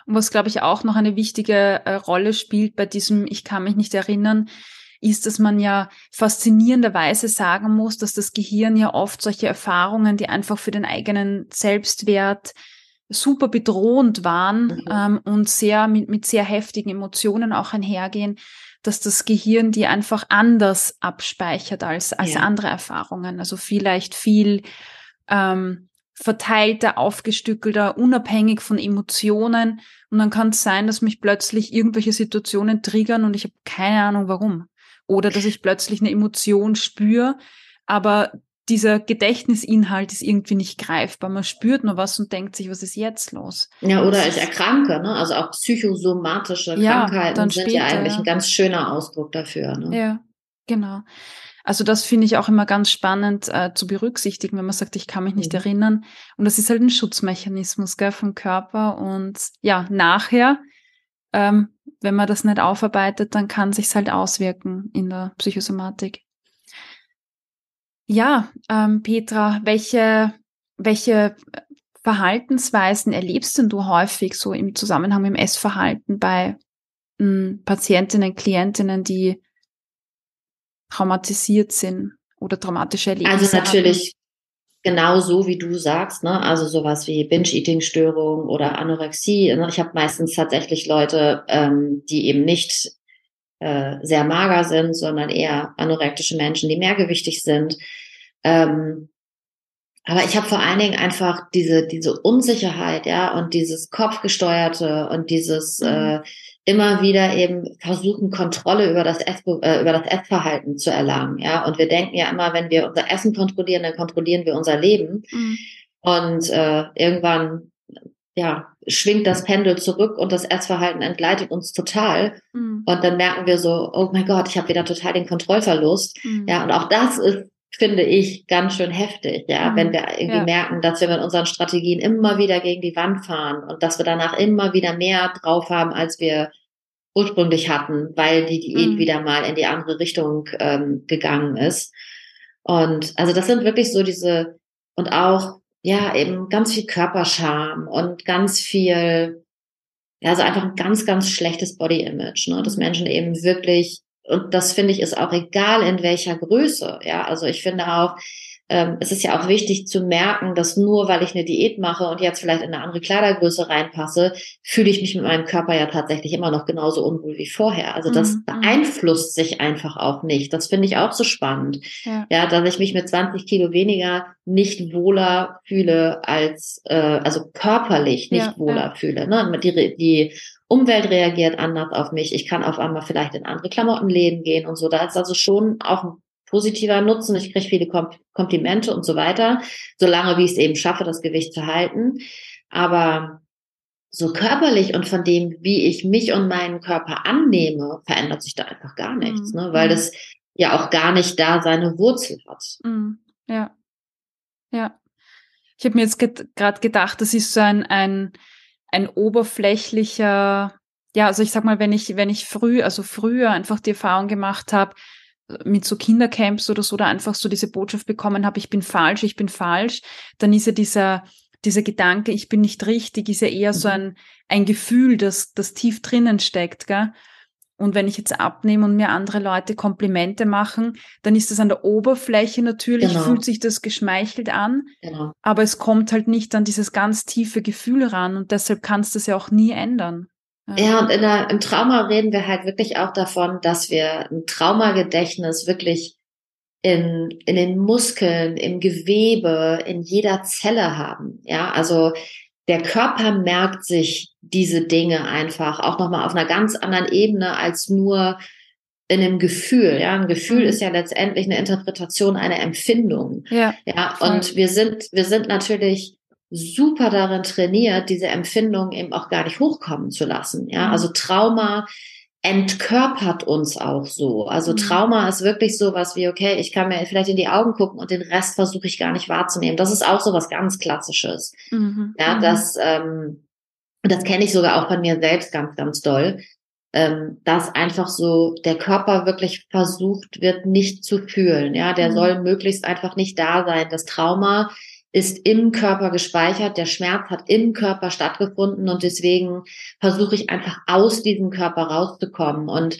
Speaker 1: Und was, glaube ich, auch noch eine wichtige äh, Rolle spielt bei diesem, ich kann mich nicht erinnern, ist, dass man ja faszinierenderweise sagen muss, dass das Gehirn ja oft solche Erfahrungen, die einfach für den eigenen Selbstwert super bedrohend waren mhm. ähm, und sehr mit, mit sehr heftigen Emotionen auch einhergehen, dass das Gehirn die einfach anders abspeichert als, als ja. andere Erfahrungen. Also vielleicht viel ähm, verteilter, aufgestückelter, unabhängig von Emotionen. Und dann kann es sein, dass mich plötzlich irgendwelche Situationen triggern und ich habe keine Ahnung warum. Oder dass ich plötzlich eine Emotion spüre, aber dieser Gedächtnisinhalt ist irgendwie nicht greifbar. Man spürt nur was und denkt sich, was ist jetzt los?
Speaker 2: Ja, oder ich erkranke, ne? Also auch psychosomatische ja, Krankheiten sind später, ja eigentlich ein ganz schöner Ausdruck dafür. Ne?
Speaker 1: Ja, genau. Also das finde ich auch immer ganz spannend äh, zu berücksichtigen, wenn man sagt, ich kann mich nicht mhm. erinnern. Und das ist halt ein Schutzmechanismus gell, vom Körper. Und ja, nachher, ähm, wenn man das nicht aufarbeitet, dann kann sich halt auswirken in der Psychosomatik. Ja, ähm, Petra, welche, welche Verhaltensweisen erlebst denn du häufig so im Zusammenhang mit dem Essverhalten bei m, hm, Patientinnen, Klientinnen, die traumatisiert sind oder traumatische Erlebnisse
Speaker 2: Also natürlich haben? genau so, wie du sagst, ne? Also sowas wie Binge-Eating-Störung oder Anorexie. Ne? Ich habe meistens tatsächlich Leute, ähm, die eben nicht äh, sehr mager sind, sondern eher anorektische Menschen, die mehrgewichtig sind. Ähm, aber ich habe vor allen Dingen einfach diese diese Unsicherheit, ja, und dieses kopfgesteuerte und dieses mhm. äh, immer wieder eben versuchen Kontrolle über das Ess, äh, über das Essverhalten zu erlangen, ja. Und wir denken ja immer, wenn wir unser Essen kontrollieren, dann kontrollieren wir unser Leben. Mhm. Und äh, irgendwann ja, schwingt das Pendel zurück und das Essverhalten entgleitet uns total. Mhm. Und dann merken wir so, oh mein Gott, ich habe wieder total den Kontrollverlust. Mhm. Ja, und auch das ist, finde ich, ganz schön heftig, ja, mhm. wenn wir irgendwie ja. merken, dass wir mit unseren Strategien immer wieder gegen die Wand fahren und dass wir danach immer wieder mehr drauf haben, als wir ursprünglich hatten, weil die Diät mhm. wieder mal in die andere Richtung ähm, gegangen ist. Und also das sind wirklich so diese, und auch ja, eben ganz viel Körperscham und ganz viel, ja, also einfach ein ganz, ganz schlechtes Body Image, ne, dass Menschen eben wirklich, und das finde ich ist auch egal in welcher Größe, ja, also ich finde auch, ähm, es ist ja auch wichtig zu merken, dass nur weil ich eine Diät mache und jetzt vielleicht in eine andere Kleidergröße reinpasse, fühle ich mich mit meinem Körper ja tatsächlich immer noch genauso unwohl wie vorher. Also das mhm. beeinflusst sich einfach auch nicht. Das finde ich auch so spannend. Ja. ja, dass ich mich mit 20 Kilo weniger nicht wohler fühle als, äh, also körperlich nicht ja, wohler ja. fühle. Ne? Die, die Umwelt reagiert anders auf mich. Ich kann auf einmal vielleicht in andere Klamottenläden gehen und so. Da ist also schon auch ein positiver Nutzen. Ich kriege viele Komplimente und so weiter, solange wie ich es eben schaffe, das Gewicht zu halten. Aber so körperlich und von dem, wie ich mich und meinen Körper annehme, verändert sich da einfach gar nichts, mhm. ne? weil mhm. das ja auch gar nicht da seine Wurzel hat.
Speaker 1: Mhm. Ja, ja. Ich habe mir jetzt gerade gedacht, das ist so ein, ein, ein oberflächlicher, ja, also ich sag mal, wenn ich, wenn ich früh, also früher einfach die Erfahrung gemacht habe, mit so Kindercamps oder so, da einfach so diese Botschaft bekommen habe, ich bin falsch, ich bin falsch, dann ist ja dieser, dieser Gedanke, ich bin nicht richtig, ist ja eher mhm. so ein, ein Gefühl, das, das tief drinnen steckt, gell? Und wenn ich jetzt abnehme und mir andere Leute Komplimente machen, dann ist das an der Oberfläche natürlich, genau. fühlt sich das geschmeichelt an, genau. aber es kommt halt nicht an dieses ganz tiefe Gefühl ran und deshalb kannst du es ja auch nie ändern.
Speaker 2: Ja, und in der, im Trauma reden wir halt wirklich auch davon, dass wir ein Traumagedächtnis wirklich in, in den Muskeln, im Gewebe, in jeder Zelle haben. Ja, also der Körper merkt sich diese Dinge einfach auch nochmal auf einer ganz anderen Ebene als nur in einem Gefühl. Ja, ein Gefühl mhm. ist ja letztendlich eine Interpretation einer Empfindung. Ja. Ja, und wir sind, wir sind natürlich super darin trainiert, diese Empfindungen eben auch gar nicht hochkommen zu lassen. Ja, mhm. also Trauma entkörpert uns auch so. Also mhm. Trauma ist wirklich so was wie, okay, ich kann mir vielleicht in die Augen gucken und den Rest versuche ich gar nicht wahrzunehmen. Das ist auch so was ganz Klassisches. Mhm. Ja, mhm. das, ähm, das kenne ich sogar auch von mir selbst ganz, ganz doll, ähm, dass einfach so der Körper wirklich versucht wird, nicht zu fühlen. Ja, der mhm. soll möglichst einfach nicht da sein. Das Trauma ist im Körper gespeichert, der Schmerz hat im Körper stattgefunden und deswegen versuche ich einfach aus diesem Körper rauszukommen. Und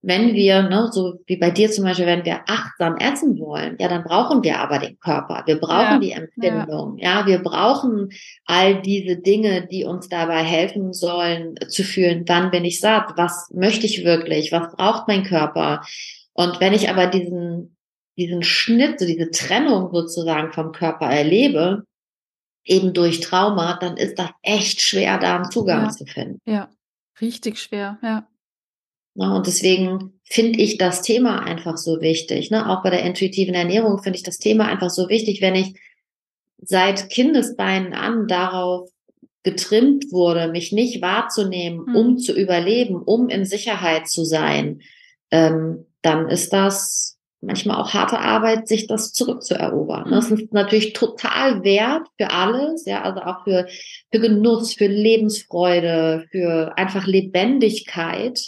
Speaker 2: wenn wir, ne, so wie bei dir zum Beispiel, wenn wir achtsam essen wollen, ja, dann brauchen wir aber den Körper. Wir brauchen ja, die Empfindung. Ja. ja, wir brauchen all diese Dinge, die uns dabei helfen sollen, zu fühlen, wann bin ich satt? Was möchte ich wirklich? Was braucht mein Körper? Und wenn ich aber diesen diesen Schnitt, so diese Trennung sozusagen vom Körper erlebe, eben durch Trauma, dann ist das echt schwer, da einen Zugang
Speaker 1: ja.
Speaker 2: zu finden.
Speaker 1: Ja, richtig schwer, ja.
Speaker 2: Na, und deswegen finde ich das Thema einfach so wichtig. Ne? Auch bei der intuitiven Ernährung finde ich das Thema einfach so wichtig, wenn ich seit Kindesbeinen an darauf getrimmt wurde, mich nicht wahrzunehmen, hm. um zu überleben, um in Sicherheit zu sein, ähm, dann ist das manchmal auch harte Arbeit, sich das zurückzuerobern. Das ist natürlich total wert für alles, ja, also auch für, für Genuss, für Lebensfreude, für einfach Lebendigkeit.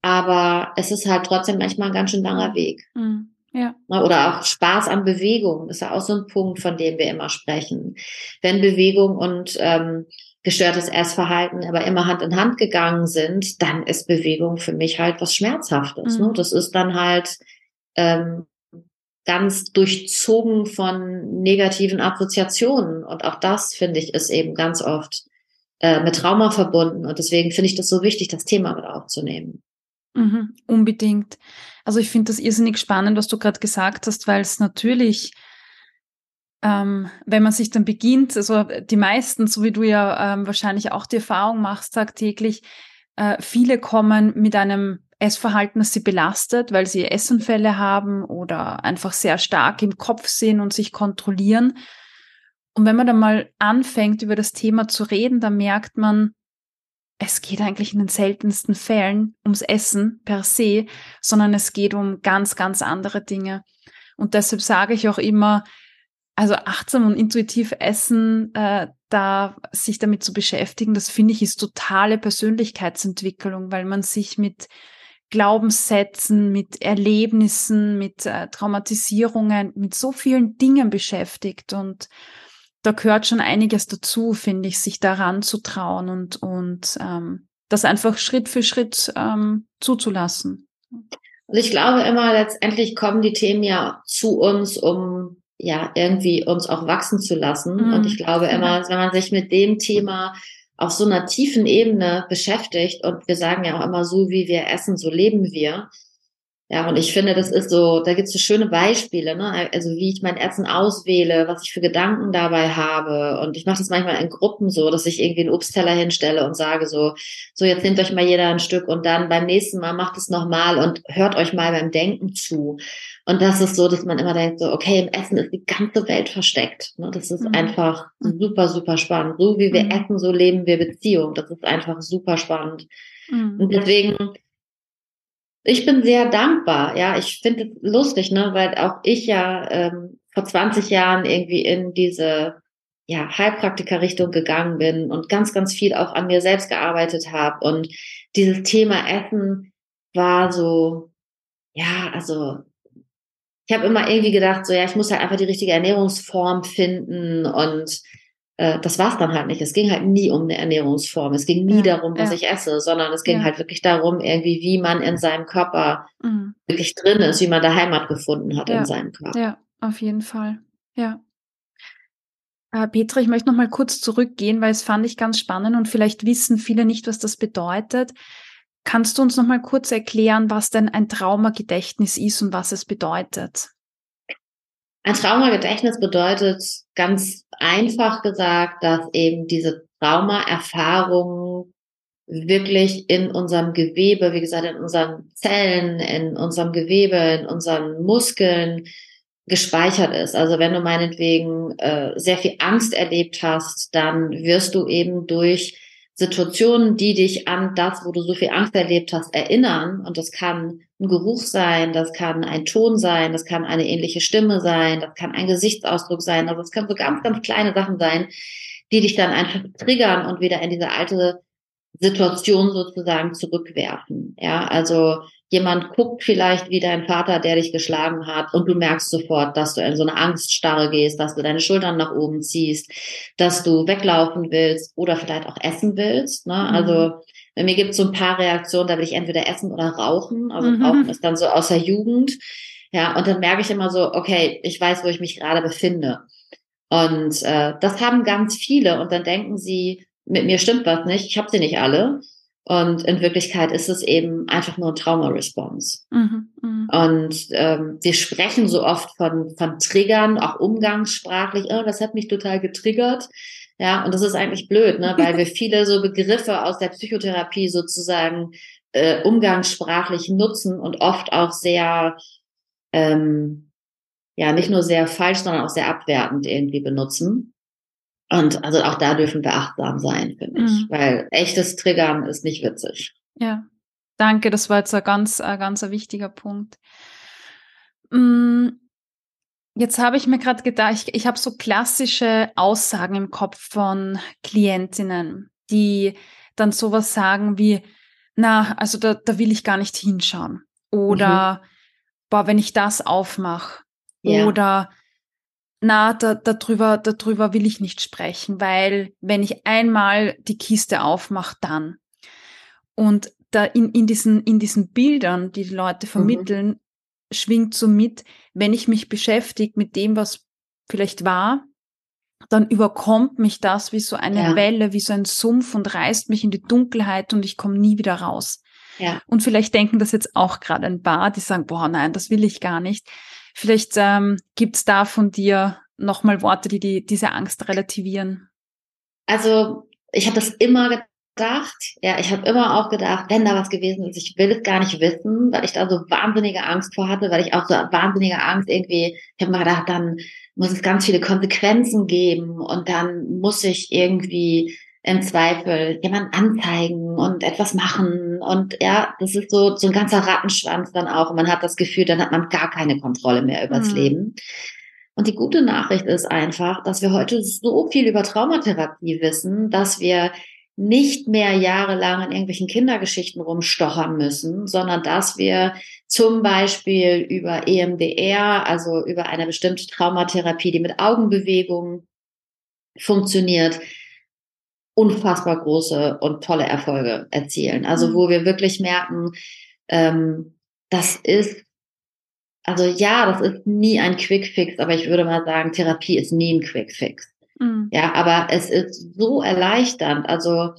Speaker 2: Aber es ist halt trotzdem manchmal ein ganz schön langer Weg.
Speaker 1: Mhm. Ja.
Speaker 2: Oder auch Spaß an Bewegung ist ja auch so ein Punkt, von dem wir immer sprechen. Wenn Bewegung und ähm, gestörtes Essverhalten aber immer Hand in Hand gegangen sind, dann ist Bewegung für mich halt was Schmerzhaftes. Ne? Mhm. Ne? Das ist dann halt ähm, ganz durchzogen von negativen Assoziationen. Und auch das, finde ich, ist eben ganz oft äh, mit Trauma verbunden. Und deswegen finde ich das so wichtig, das Thema mit aufzunehmen.
Speaker 1: Mhm, unbedingt. Also ich finde das irrsinnig spannend, was du gerade gesagt hast, weil es natürlich, ähm, wenn man sich dann beginnt, also die meisten, so wie du ja ähm, wahrscheinlich auch die Erfahrung machst tagtäglich, äh, viele kommen mit einem Essverhalten, das sie belastet, weil sie Essenfälle haben oder einfach sehr stark im Kopf sind und sich kontrollieren. Und wenn man dann mal anfängt, über das Thema zu reden, dann merkt man, es geht eigentlich in den seltensten Fällen ums Essen per se, sondern es geht um ganz, ganz andere Dinge. Und deshalb sage ich auch immer, also achtsam und intuitiv essen, äh, da sich damit zu beschäftigen, das finde ich ist totale Persönlichkeitsentwicklung, weil man sich mit Glaubenssätzen, mit Erlebnissen, mit äh, Traumatisierungen, mit so vielen Dingen beschäftigt. Und da gehört schon einiges dazu, finde ich, sich daran zu trauen und, und ähm, das einfach Schritt für Schritt ähm, zuzulassen.
Speaker 2: Und ich glaube immer, letztendlich kommen die Themen ja zu uns, um ja irgendwie uns auch wachsen zu lassen. Mhm. Und ich glaube immer, wenn man sich mit dem Thema auf so einer tiefen Ebene beschäftigt. Und wir sagen ja auch immer so, wie wir essen, so leben wir, Ja, und ich finde, das ist so, da gibt es so schöne Beispiele, ne? Also wie ich mein Essen auswähle, was ich für Gedanken dabei habe. Und ich mache das manchmal in Gruppen so, dass ich irgendwie einen Obstteller hinstelle und sage so, so jetzt nehmt euch mal jeder ein Stück und dann beim nächsten Mal macht es nochmal und hört euch mal beim Denken zu. Und das ist so, dass man immer denkt, so, okay, im Essen ist die ganze Welt versteckt. Ne? Das ist mhm. einfach mhm. super, super spannend. So wie wir mhm. essen, so leben wir Beziehung. Das ist einfach super spannend. Mhm. Und deswegen ich bin sehr dankbar. Ja, ich finde es lustig, ne, weil auch ich ja ähm, vor 20 Jahren irgendwie in diese ja, Heilpraktiker-Richtung gegangen bin und ganz, ganz viel auch an mir selbst gearbeitet habe. Und dieses Thema Essen war so, ja, also ich habe immer irgendwie gedacht, so ja, ich muss halt einfach die richtige Ernährungsform finden und äh, das war es dann halt nicht. Es ging halt nie um eine Ernährungsform. Es ging nie ja, darum, was ja. ich esse, sondern es ging ja. halt wirklich darum, irgendwie, wie man in seinem Körper mhm. wirklich drin ist, wie man da Heimat gefunden hat in seinem Körper.
Speaker 1: Ja, auf jeden Fall. Ja. Äh, Petra, ich möchte noch mal kurz zurückgehen, weil es fand ich ganz spannend und vielleicht wissen viele nicht, was das bedeutet. Kannst du uns noch mal kurz erklären, was denn ein Traumagedächtnis ist und was es bedeutet?
Speaker 2: Ein Traumagedächtnis bedeutet ganz einfach gesagt, dass eben diese Traumaerfahrungen wirklich in unserem Gewebe, wie gesagt, in unseren Zellen, in unserem Gewebe, in unseren Muskeln gespeichert ist. Also wenn du meinetwegen äh, sehr viel Angst erlebt hast, dann wirst du eben durch Situationen, die dich an das, wo du so viel Angst erlebt hast, erinnern. Und das kann ein Geruch sein, das kann ein Ton sein, das kann eine ähnliche Stimme sein, das kann ein Gesichtsausdruck sein. Also es kann so ganz, ganz kleine Sachen sein, die dich dann einfach triggern und wieder in diese alte Situation sozusagen zurückwerfen. Ja, also jemand guckt vielleicht wie dein Vater, der dich geschlagen hat und du merkst sofort, dass du in so eine Angststarre gehst, dass du deine Schultern nach oben ziehst, dass du weglaufen willst oder vielleicht auch essen willst. Ne? Mhm. Also bei mir gibt es so ein paar Reaktionen, da will ich entweder essen oder rauchen. Also mhm. Rauchen ist dann so aus der Jugend. Ja, und dann merke ich immer so, okay, ich weiß, wo ich mich gerade befinde. Und äh, das haben ganz viele und dann denken sie, mit mir stimmt was nicht, ich habe sie nicht alle. Und in Wirklichkeit ist es eben einfach nur ein Trauma-Response. Mhm, mh. Und ähm, wir sprechen so oft von, von Triggern, auch umgangssprachlich, oh, das hat mich total getriggert. Ja, und das ist eigentlich blöd, ne? weil wir [laughs] viele so Begriffe aus der Psychotherapie sozusagen äh, umgangssprachlich nutzen und oft auch sehr, ähm, ja, nicht nur sehr falsch, sondern auch sehr abwertend irgendwie benutzen. Und also auch da dürfen wir achtsam sein, finde ich, mhm. weil echtes Triggern ist nicht witzig.
Speaker 1: Ja, danke, das war jetzt ein ganz, ein ganz ein wichtiger Punkt. Mm, jetzt habe ich mir gerade gedacht, ich, ich habe so klassische Aussagen im Kopf von Klientinnen, die dann sowas sagen wie, na, also da, da will ich gar nicht hinschauen. Oder, mhm. boah, wenn ich das aufmache. Ja. Oder, na, da, darüber, darüber will ich nicht sprechen, weil wenn ich einmal die Kiste aufmache, dann. Und da in, in, diesen, in diesen Bildern, die die Leute mhm. vermitteln, mhm. schwingt so mit, wenn ich mich beschäftige mit dem, was vielleicht war, dann überkommt mich das wie so eine ja. Welle, wie so ein Sumpf und reißt mich in die Dunkelheit und ich komme nie wieder raus. Ja. Und vielleicht denken das jetzt auch gerade ein paar, die sagen, boah, nein, das will ich gar nicht. Vielleicht ähm, gibt es da von dir nochmal Worte, die, die diese Angst relativieren.
Speaker 2: Also ich habe das immer gedacht. Ja, ich habe immer auch gedacht, wenn da was gewesen ist, ich will es gar nicht wissen, weil ich da so wahnsinnige Angst vor hatte, weil ich auch so wahnsinnige Angst irgendwie, ich habe mir gedacht, dann muss es ganz viele Konsequenzen geben und dann muss ich irgendwie im Zweifel jemand anzeigen und etwas machen. Und ja, das ist so, so ein ganzer Rattenschwanz dann auch. Und man hat das Gefühl, dann hat man gar keine Kontrolle mehr übers mhm. Leben. Und die gute Nachricht ist einfach, dass wir heute so viel über Traumatherapie wissen, dass wir nicht mehr jahrelang in irgendwelchen Kindergeschichten rumstochern müssen, sondern dass wir zum Beispiel über EMDR, also über eine bestimmte Traumatherapie, die mit Augenbewegungen funktioniert, unfassbar große und tolle Erfolge erzielen. Also mhm. wo wir wirklich merken, ähm, das ist, also ja, das ist nie ein Quickfix, aber ich würde mal sagen, Therapie ist nie ein Quickfix. Mhm. Ja, aber es ist so erleichternd. Also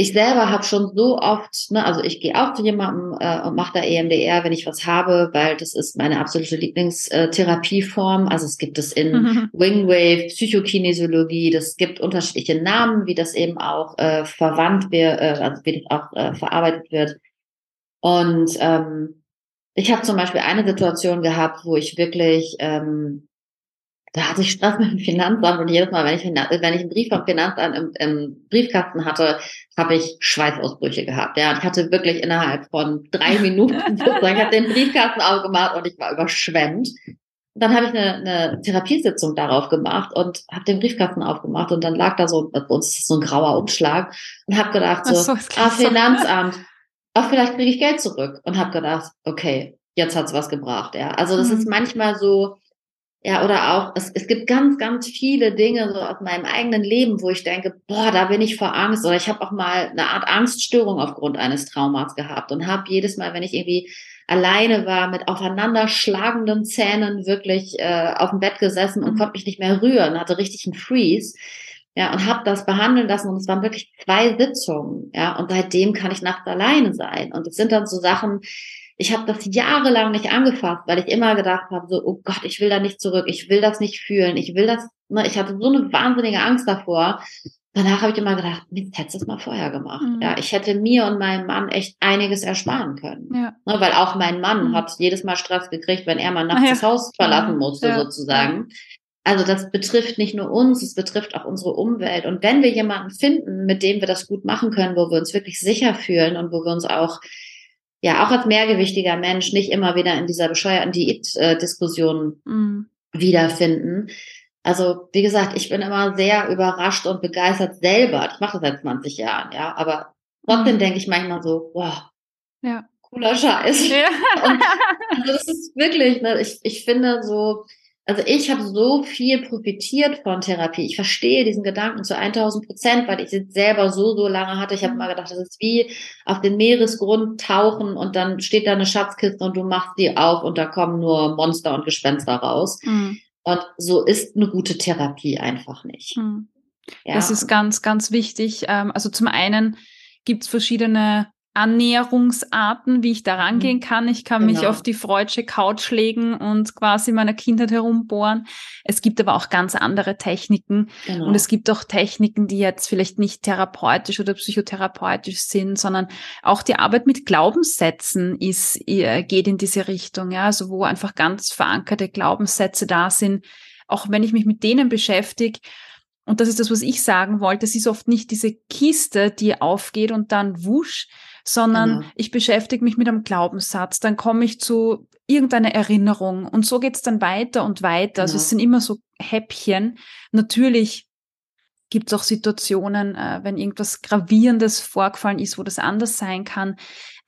Speaker 2: ich selber habe schon so oft, ne, also ich gehe auch zu jemandem äh, und mache da EMDR, wenn ich was habe, weil das ist meine absolute Lieblingstherapieform. Also es gibt es in mhm. Wingwave, Psychokinesiologie, das gibt unterschiedliche Namen, wie das eben auch äh, verwandt wird, äh, also wie das auch äh, verarbeitet wird. Und ähm, ich habe zum Beispiel eine Situation gehabt, wo ich wirklich ähm, da hatte ich Stress mit dem Finanzamt und jedes Mal, wenn ich, wenn ich einen Brief vom Finanzamt im, im Briefkasten hatte, habe ich Schweißausbrüche gehabt. Ja, ich hatte wirklich innerhalb von drei [laughs] Minuten sozusagen, ich habe den Briefkasten aufgemacht und ich war überschwemmt. Und dann habe ich eine, eine Therapiesitzung darauf gemacht und habe den Briefkasten aufgemacht und dann lag da so, bei uns ist so ein grauer Umschlag und habe gedacht so, so ah, Finanzamt, ach, vielleicht kriege ich Geld zurück und habe gedacht, okay, jetzt hat's was gebracht. Ja, also das mhm. ist manchmal so, ja, oder auch, es, es gibt ganz, ganz viele Dinge so aus meinem eigenen Leben, wo ich denke, boah, da bin ich vor Angst. Oder ich habe auch mal eine Art Angststörung aufgrund eines Traumas gehabt und habe jedes Mal, wenn ich irgendwie alleine war, mit aufeinanderschlagenden Zähnen wirklich äh, auf dem Bett gesessen und mhm. konnte mich nicht mehr rühren, hatte richtig einen Freeze. Ja, und habe das behandeln lassen und es waren wirklich zwei Sitzungen. Ja, und seitdem kann ich nachts alleine sein. Und es sind dann so Sachen, ich habe das jahrelang nicht angefasst, weil ich immer gedacht habe, so, oh Gott, ich will da nicht zurück, ich will das nicht fühlen, ich will das, ne, ich hatte so eine wahnsinnige Angst davor. Danach habe ich immer gedacht, jetzt hättest du es mal vorher gemacht. Mhm. Ja, ich hätte mir und meinem Mann echt einiges ersparen können. Ja. Ne, weil auch mein Mann mhm. hat jedes Mal Stress gekriegt, wenn er mal [laughs] nachts ja. das Haus verlassen musste, ja. sozusagen. Also das betrifft nicht nur uns, es betrifft auch unsere Umwelt. Und wenn wir jemanden finden, mit dem wir das gut machen können, wo wir uns wirklich sicher fühlen und wo wir uns auch ja auch als mehrgewichtiger Mensch nicht immer wieder in dieser bescheuerten Diät-Diskussion mm. wiederfinden. Also, wie gesagt, ich bin immer sehr überrascht und begeistert selber. Ich mache das seit 20 Jahren, ja, aber trotzdem mm. denke ich manchmal so, wow, ja. cooler Scheiß. Ja. [laughs] Und, also das ist wirklich, ne, ich, ich finde so, also ich habe so viel profitiert von Therapie. Ich verstehe diesen Gedanken zu 1000 Prozent, weil ich es selber so, so lange hatte. Ich habe mal gedacht, das ist wie auf den Meeresgrund tauchen und dann steht da eine Schatzkiste und du machst die auf und da kommen nur Monster und Gespenster raus. Mhm. Und so ist eine gute Therapie einfach nicht. Mhm.
Speaker 1: Ja. Das ist ganz, ganz wichtig. Ähm, also zum einen gibt es verschiedene Annäherungsarten, wie ich da rangehen mhm. kann. Ich kann genau. mich auf die freudsche Couch legen und quasi meiner Kindheit herumbohren. Es gibt aber auch ganz andere Techniken. Genau. Und es gibt auch Techniken, die jetzt vielleicht nicht therapeutisch oder psychotherapeutisch sind, sondern auch die Arbeit mit Glaubenssätzen ist, äh, geht in diese Richtung. Ja, also wo einfach ganz verankerte Glaubenssätze da sind. Auch wenn ich mich mit denen beschäftige, und das ist das, was ich sagen wollte. Es ist oft nicht diese Kiste, die aufgeht und dann wusch, sondern genau. ich beschäftige mich mit einem Glaubenssatz, dann komme ich zu irgendeiner Erinnerung und so geht's dann weiter und weiter. Genau. Also es sind immer so Häppchen. Natürlich gibt es auch Situationen, äh, wenn irgendwas Gravierendes vorgefallen ist, wo das anders sein kann.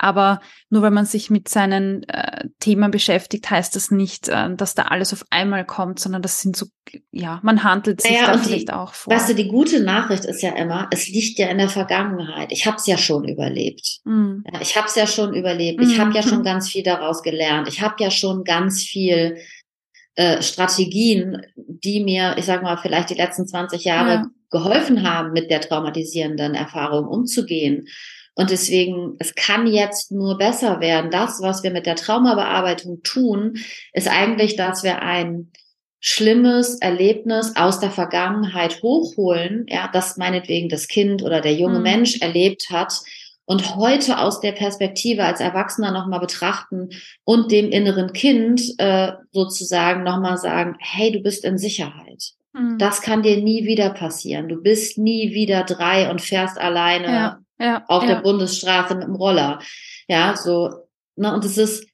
Speaker 1: Aber nur weil man sich mit seinen äh, Themen beschäftigt, heißt das nicht, äh, dass da alles auf einmal kommt, sondern das sind so, ja, man handelt sich naja, da vielleicht die, auch vor.
Speaker 2: Weißt du, die gute Nachricht ist ja immer, es liegt ja in der Vergangenheit. Ich habe es ja schon überlebt. Ja, ich habe es ja schon überlebt. Ich habe ja schon ganz viel daraus gelernt. Ich habe ja schon ganz viel äh, Strategien, die mir, ich sage mal, vielleicht die letzten 20 Jahre ja. Geholfen haben, mit der traumatisierenden Erfahrung umzugehen. Und deswegen, es kann jetzt nur besser werden. Das, was wir mit der Traumabearbeitung tun, ist eigentlich, dass wir ein schlimmes Erlebnis aus der Vergangenheit hochholen, ja, das meinetwegen das Kind oder der junge mhm. Mensch erlebt hat und heute aus der Perspektive als Erwachsener nochmal betrachten und dem inneren Kind äh, sozusagen nochmal sagen, hey, du bist in Sicherheit. Mhm. Das kann dir nie wieder passieren. Du bist nie wieder drei und fährst alleine ja ja, auf ja. der Bundesstraße mit dem Roller. Ja, so, ne, und es ist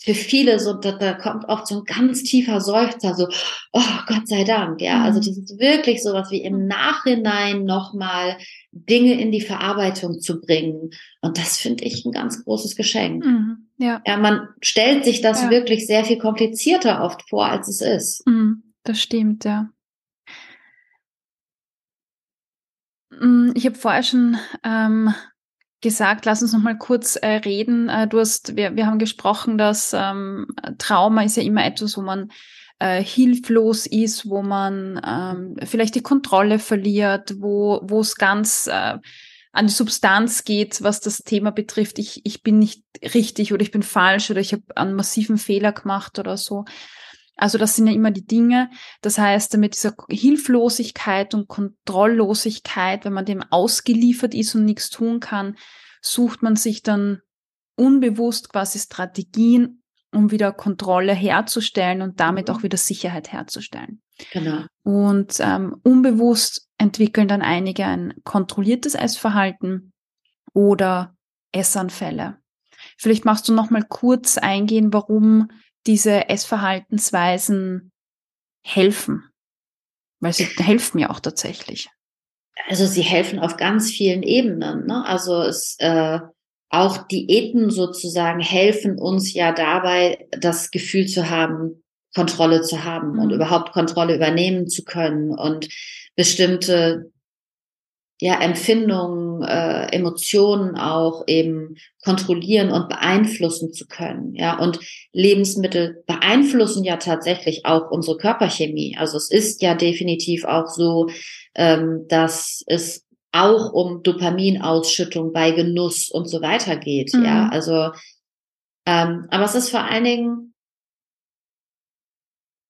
Speaker 2: für viele so, da, da kommt oft so ein ganz tiefer Seufzer, so, oh Gott sei Dank, ja. Also mhm. Also das ist wirklich so was wie im Nachhinein nochmal Dinge in die Verarbeitung zu bringen. Und das finde ich ein ganz großes Geschenk. Mhm. Ja. ja, man stellt sich das ja. wirklich sehr viel komplizierter oft vor, als es ist.
Speaker 1: Mhm. Das stimmt, ja. Mm, ich habe vorher schon ähm, gesagt, lass uns noch mal kurz äh, reden. Äh, du hast, wir, wir haben gesprochen, dass ähm, Trauma ist ja immer etwas, wo man äh, hilflos ist, wo man ähm, vielleicht die Kontrolle verliert, wo wo es ganz äh, an die Substanz geht, was das Thema betrifft. Ich, ich bin nicht richtig oder ich bin falsch oder ich habe einen massiven Fehler gemacht oder so. Also das sind ja immer die Dinge. Das heißt, mit dieser Hilflosigkeit und Kontrolllosigkeit, wenn man dem ausgeliefert ist und nichts tun kann, sucht man sich dann unbewusst quasi Strategien, um wieder Kontrolle herzustellen und damit mhm. auch wieder Sicherheit herzustellen.
Speaker 2: Genau.
Speaker 1: Und ähm, unbewusst entwickeln dann einige ein kontrolliertes Essverhalten oder Essanfälle. Vielleicht machst du noch mal kurz eingehen, warum diese Essverhaltensweisen helfen. Weil sie [laughs] helfen ja auch tatsächlich.
Speaker 2: Also sie helfen auf ganz vielen Ebenen. Ne? Also es äh, auch Diäten sozusagen helfen uns ja dabei, das Gefühl zu haben, Kontrolle zu haben mhm. und überhaupt Kontrolle übernehmen zu können und bestimmte ja, Empfindungen, äh, Emotionen auch eben kontrollieren und beeinflussen zu können. Ja, und Lebensmittel beeinflussen ja tatsächlich auch unsere Körperchemie. Also es ist ja definitiv auch so, ähm, dass es auch um Dopaminausschüttung bei Genuss und so weiter geht. Mhm. Ja, also, ähm, aber es ist vor allen Dingen,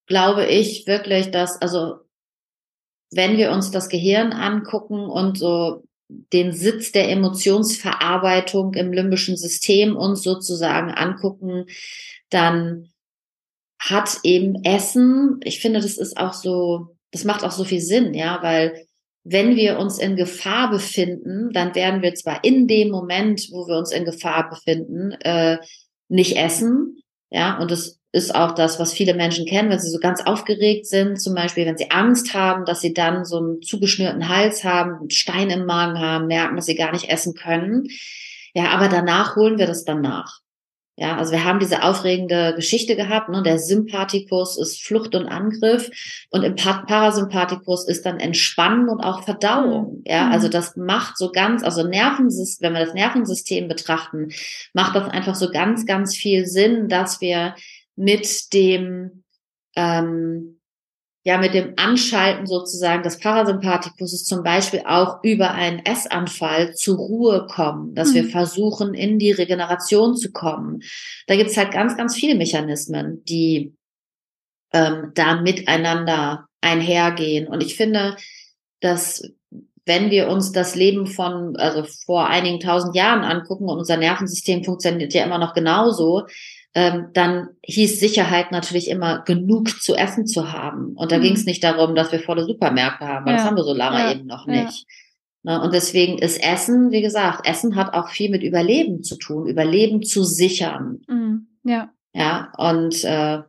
Speaker 2: glaube ich, wirklich, dass, also wenn wir uns das Gehirn angucken und so den Sitz der Emotionsverarbeitung im limbischen System uns sozusagen angucken, dann hat eben Essen, ich finde, das ist auch so, das macht auch so viel Sinn, ja, weil wenn wir uns in Gefahr befinden, dann werden wir zwar in dem Moment, wo wir uns in Gefahr befinden, äh, nicht essen, ja, und das ist auch das, was viele Menschen kennen, wenn sie so ganz aufgeregt sind, zum Beispiel, wenn sie Angst haben, dass sie dann so einen zugeschnürten Hals haben, einen Stein im Magen haben, merken, dass sie gar nicht essen können. Ja, aber danach holen wir das dann nach. Ja, also wir haben diese aufregende Geschichte gehabt. Ne? Der Sympathikus ist Flucht und Angriff und im Parasympathikus ist dann Entspannen und auch Verdauung. Mhm. Ja, also mhm. das macht so ganz, also Nervensystem, wenn wir das Nervensystem betrachten, macht das einfach so ganz, ganz viel Sinn, dass wir mit dem ähm, ja mit dem Anschalten sozusagen des Parasympathikus zum Beispiel auch über einen Essanfall zur Ruhe kommen, dass mhm. wir versuchen, in die Regeneration zu kommen. Da gibt's halt ganz, ganz viele Mechanismen, die ähm, da miteinander einhergehen. Und ich finde, dass wenn wir uns das Leben von, also vor einigen tausend Jahren angucken und unser Nervensystem funktioniert ja immer noch genauso, ähm, dann hieß Sicherheit natürlich immer genug zu essen zu haben. Und da mhm. ging es nicht darum, dass wir volle Supermärkte haben, weil ja. das haben wir so lange ja. eben noch nicht. Ja. Ne, und deswegen ist Essen, wie gesagt, Essen hat auch viel mit Überleben zu tun, Überleben zu sichern.
Speaker 1: Mhm. Ja.
Speaker 2: Ja, und äh,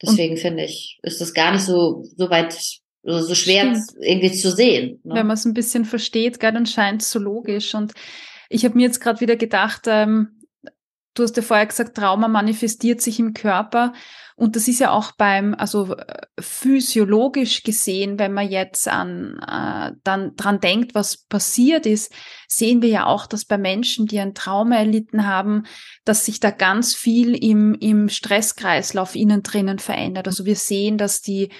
Speaker 2: deswegen finde ich, ist es gar nicht so, so weit also so schwer Stimmt. irgendwie zu sehen.
Speaker 1: Ne? Wenn man es ein bisschen versteht, gell, dann scheint es so logisch. Und ich habe mir jetzt gerade wieder gedacht, ähm, Du hast ja vorher gesagt, Trauma manifestiert sich im Körper. Und das ist ja auch beim, also äh, physiologisch gesehen, wenn man jetzt an, äh, dann dran denkt, was passiert ist, sehen wir ja auch, dass bei Menschen, die ein Trauma erlitten haben, dass sich da ganz viel im, im Stresskreislauf innen drinnen verändert. Also wir sehen, dass die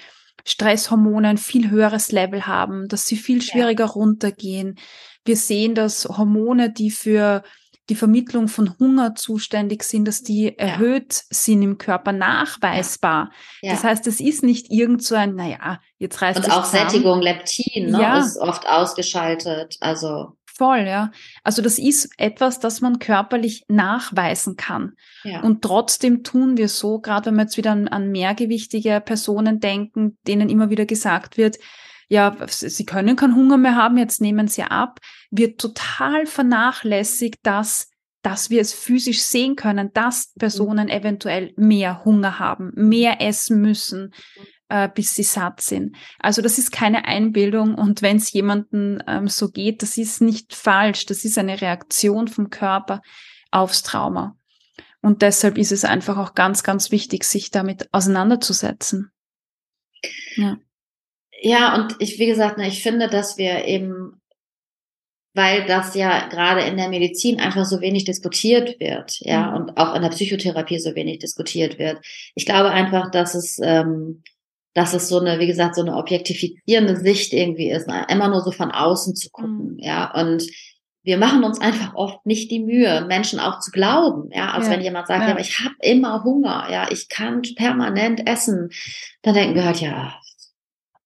Speaker 1: Stresshormone ein viel höheres Level haben, dass sie viel schwieriger ja. runtergehen. Wir sehen, dass Hormone, die für die Vermittlung von Hunger zuständig sind, dass die erhöht sind im Körper, nachweisbar. Ja. Das heißt, es ist nicht irgend so ein, naja, jetzt reißt
Speaker 2: Und auch zusammen. Sättigung, Leptin, ne, ja. ist oft ausgeschaltet, also.
Speaker 1: Voll, ja. Also das ist etwas, das man körperlich nachweisen kann. Ja. Und trotzdem tun wir so, gerade wenn wir jetzt wieder an, an mehrgewichtige Personen denken, denen immer wieder gesagt wird, ja, sie können keinen Hunger mehr haben, jetzt nehmen sie ab, wird total vernachlässigt, dass dass wir es physisch sehen können, dass Personen mhm. eventuell mehr Hunger haben, mehr essen müssen, äh, bis sie satt sind. Also das ist keine Einbildung und wenn es jemandem ähm, so geht, das ist nicht falsch, das ist eine Reaktion vom Körper aufs Trauma. Und deshalb ist es einfach auch ganz, ganz wichtig, sich damit auseinanderzusetzen.
Speaker 2: Ja. Ja, und ich, wie gesagt, ne, ich finde, dass wir eben, weil das ja gerade in der Medizin einfach so wenig diskutiert wird, ja, mhm. und auch in der Psychotherapie so wenig diskutiert wird. Ich glaube einfach, dass es ähm, dass es so eine, wie gesagt, so eine objektifizierende Sicht irgendwie ist, ne? immer nur so von außen zu gucken, mhm. ja, und wir machen uns einfach oft nicht die Mühe, Menschen auch zu glauben, ja, als ja. wenn jemand sagt, ja, aber ich habe immer Hunger, ja, ich kann permanent essen, dann denken wir halt, ja,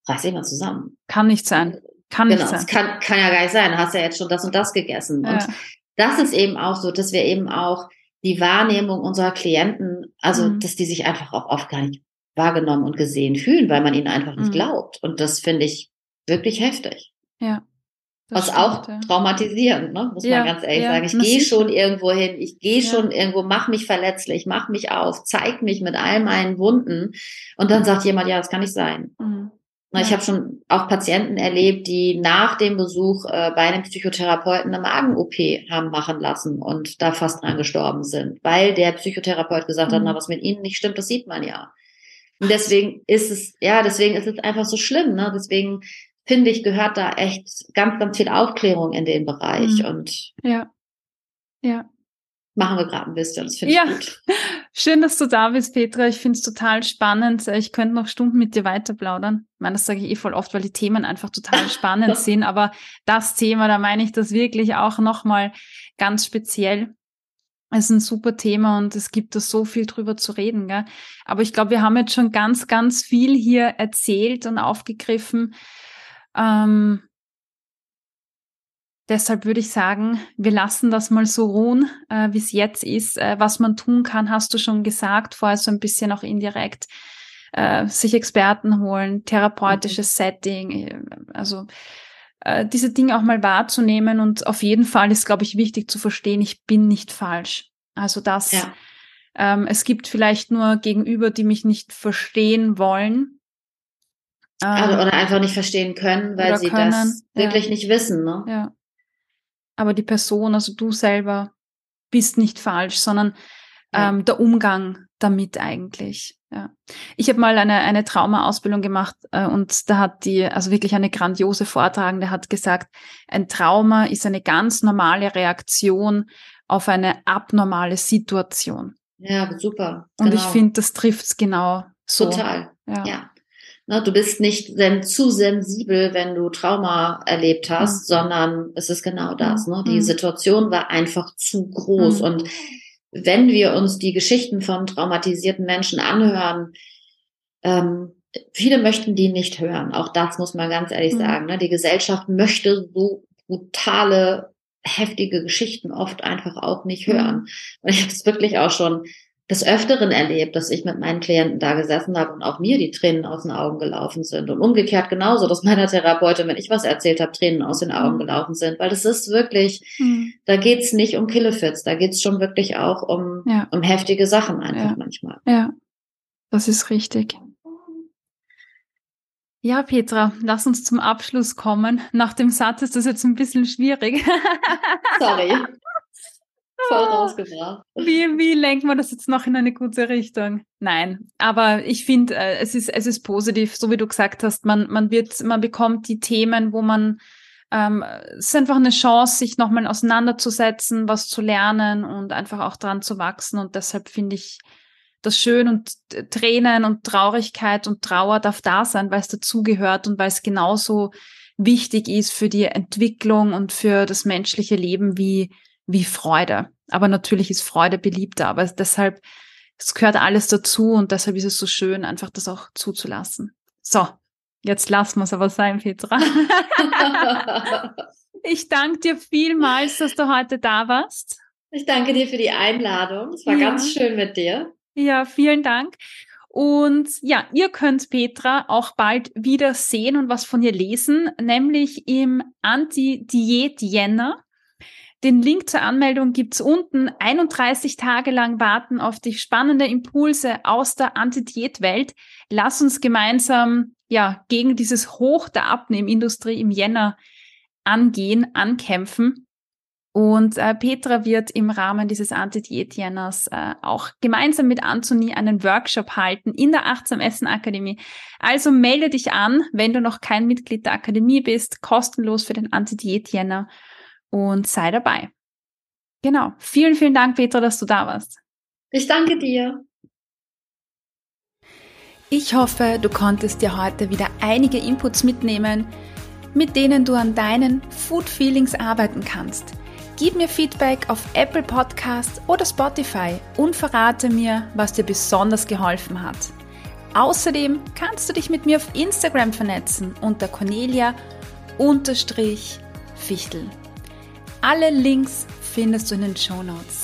Speaker 2: reiß dich mal zusammen.
Speaker 1: Kann nicht sein. Kann
Speaker 2: genau,
Speaker 1: nicht sein.
Speaker 2: Kann, kann ja gar nicht sein. Du hast ja jetzt schon das und das gegessen. Ja. Und das ist eben auch so, dass wir eben auch die Wahrnehmung unserer Klienten, also mhm. dass die sich einfach auch oft gar nicht wahrgenommen und gesehen fühlen, weil man ihnen einfach nicht mhm. glaubt. Und das finde ich wirklich heftig.
Speaker 1: Ja.
Speaker 2: Was stimmt, auch ja. traumatisierend, ne? muss ja, man ganz ehrlich ja, sagen. Ich gehe schon irgendwo hin, ich gehe schon irgendwo, mach mich verletzlich, mach mich auf, zeig mich mit all meinen Wunden. Und dann sagt jemand, ja, das kann nicht sein. Mhm. Ich habe schon auch Patienten erlebt, die nach dem Besuch äh, bei einem Psychotherapeuten eine Magen-OP haben machen lassen und da fast dran gestorben sind, weil der Psychotherapeut gesagt mhm. hat, na, was mit ihnen nicht stimmt, das sieht man ja. Und deswegen ist es, ja, deswegen ist es einfach so schlimm, ne? Deswegen finde ich, gehört da echt ganz, ganz viel Aufklärung in den Bereich mhm. und
Speaker 1: ja. Ja
Speaker 2: machen wir gerade ein bisschen. Das finde ich ja. gut. [laughs]
Speaker 1: Schön, dass du da bist, Petra. Ich finde es total spannend. Ich könnte noch Stunden mit dir weiter plaudern. Ich meine, das sage ich eh voll oft, weil die Themen einfach total spannend [laughs] sind. Aber das Thema, da meine ich das wirklich auch nochmal ganz speziell. Es ist ein super Thema und es gibt da so viel drüber zu reden. Gell? Aber ich glaube, wir haben jetzt schon ganz, ganz viel hier erzählt und aufgegriffen. Ähm, Deshalb würde ich sagen, wir lassen das mal so ruhen, äh, wie es jetzt ist. Äh, was man tun kann, hast du schon gesagt, vorher so ein bisschen auch indirekt. Äh, sich Experten holen, therapeutisches mhm. Setting, äh, also äh, diese Dinge auch mal wahrzunehmen und auf jeden Fall ist, glaube ich, wichtig zu verstehen, ich bin nicht falsch. Also das, ja. ähm, es gibt vielleicht nur Gegenüber, die mich nicht verstehen wollen.
Speaker 2: Also, oder einfach nicht verstehen können, weil sie können, das wirklich ja. nicht wissen. Ne?
Speaker 1: Ja aber die Person, also du selber, bist nicht falsch, sondern ja. ähm, der Umgang damit eigentlich. Ja. Ich habe mal eine, eine Trauma-Ausbildung gemacht äh, und da hat die, also wirklich eine grandiose Vortragende hat gesagt, ein Trauma ist eine ganz normale Reaktion auf eine abnormale Situation.
Speaker 2: Ja, super.
Speaker 1: Und ich genau. finde, das trifft's genau so.
Speaker 2: Total. ja. ja. Ne, du bist nicht zu sensibel, wenn du Trauma erlebt hast, mhm. sondern es ist genau das. Ne? Die mhm. Situation war einfach zu groß. Mhm. Und wenn wir uns die Geschichten von traumatisierten Menschen anhören, ähm, viele möchten die nicht hören. Auch das muss man ganz ehrlich mhm. sagen. Ne? Die Gesellschaft möchte so brutale, heftige Geschichten oft einfach auch nicht hören. Mhm. Und ich habe es wirklich auch schon des Öfteren erlebt, dass ich mit meinen Klienten da gesessen habe und auch mir die Tränen aus den Augen gelaufen sind. Und umgekehrt genauso, dass meiner Therapeutin, wenn ich was erzählt habe, Tränen aus den Augen mhm. gelaufen sind. Weil das ist wirklich, mhm. da geht's nicht um Killefits, da geht's schon wirklich auch um, ja. um heftige Sachen einfach
Speaker 1: ja.
Speaker 2: manchmal.
Speaker 1: Ja, das ist richtig. Ja, Petra, lass uns zum Abschluss kommen. Nach dem Satz ist das jetzt ein bisschen schwierig.
Speaker 2: Sorry. [laughs] Voll ah. rausgebracht.
Speaker 1: Wie, wie lenkt man das jetzt noch in eine gute Richtung? Nein, aber ich finde, äh, es ist, es ist positiv, so wie du gesagt hast, man, man wird, man bekommt die Themen, wo man, ähm, es ist einfach eine Chance, sich nochmal auseinanderzusetzen, was zu lernen und einfach auch dran zu wachsen und deshalb finde ich das schön und Tränen und Traurigkeit und Trauer darf da sein, weil es dazugehört und weil es genauso wichtig ist für die Entwicklung und für das menschliche Leben wie wie Freude. Aber natürlich ist Freude beliebter, aber deshalb, es gehört alles dazu und deshalb ist es so schön, einfach das auch zuzulassen. So, jetzt lassen wir es aber sein, Petra. [laughs] ich danke dir vielmals, dass du heute da warst.
Speaker 2: Ich danke dir für die Einladung. Es war ja. ganz schön mit dir.
Speaker 1: Ja, vielen Dank. Und ja, ihr könnt Petra auch bald wieder sehen und was von ihr lesen, nämlich im Anti-Diät-Jänner. Den Link zur Anmeldung gibt's unten. 31 Tage lang warten auf dich spannende Impulse aus der Anti-Diät-Welt. Lass uns gemeinsam ja gegen dieses Hoch der Abnehmindustrie im Jänner angehen, ankämpfen. Und äh, Petra wird im Rahmen dieses Anti-Diät-Jänners äh, auch gemeinsam mit Anthony einen Workshop halten in der Achtsam Essen Akademie. Also melde dich an, wenn du noch kein Mitglied der Akademie bist, kostenlos für den Anti-Diät-Jänner und sei dabei. Genau. Vielen, vielen Dank, Petra, dass du da warst.
Speaker 2: Ich danke dir.
Speaker 1: Ich hoffe, du konntest dir heute wieder einige Inputs mitnehmen, mit denen du an deinen Food Feelings arbeiten kannst. Gib mir Feedback auf Apple Podcasts oder Spotify und verrate mir, was dir besonders geholfen hat. Außerdem kannst du dich mit mir auf Instagram vernetzen unter Cornelia-Fichtel. Alle Links findest du in den Show Notes.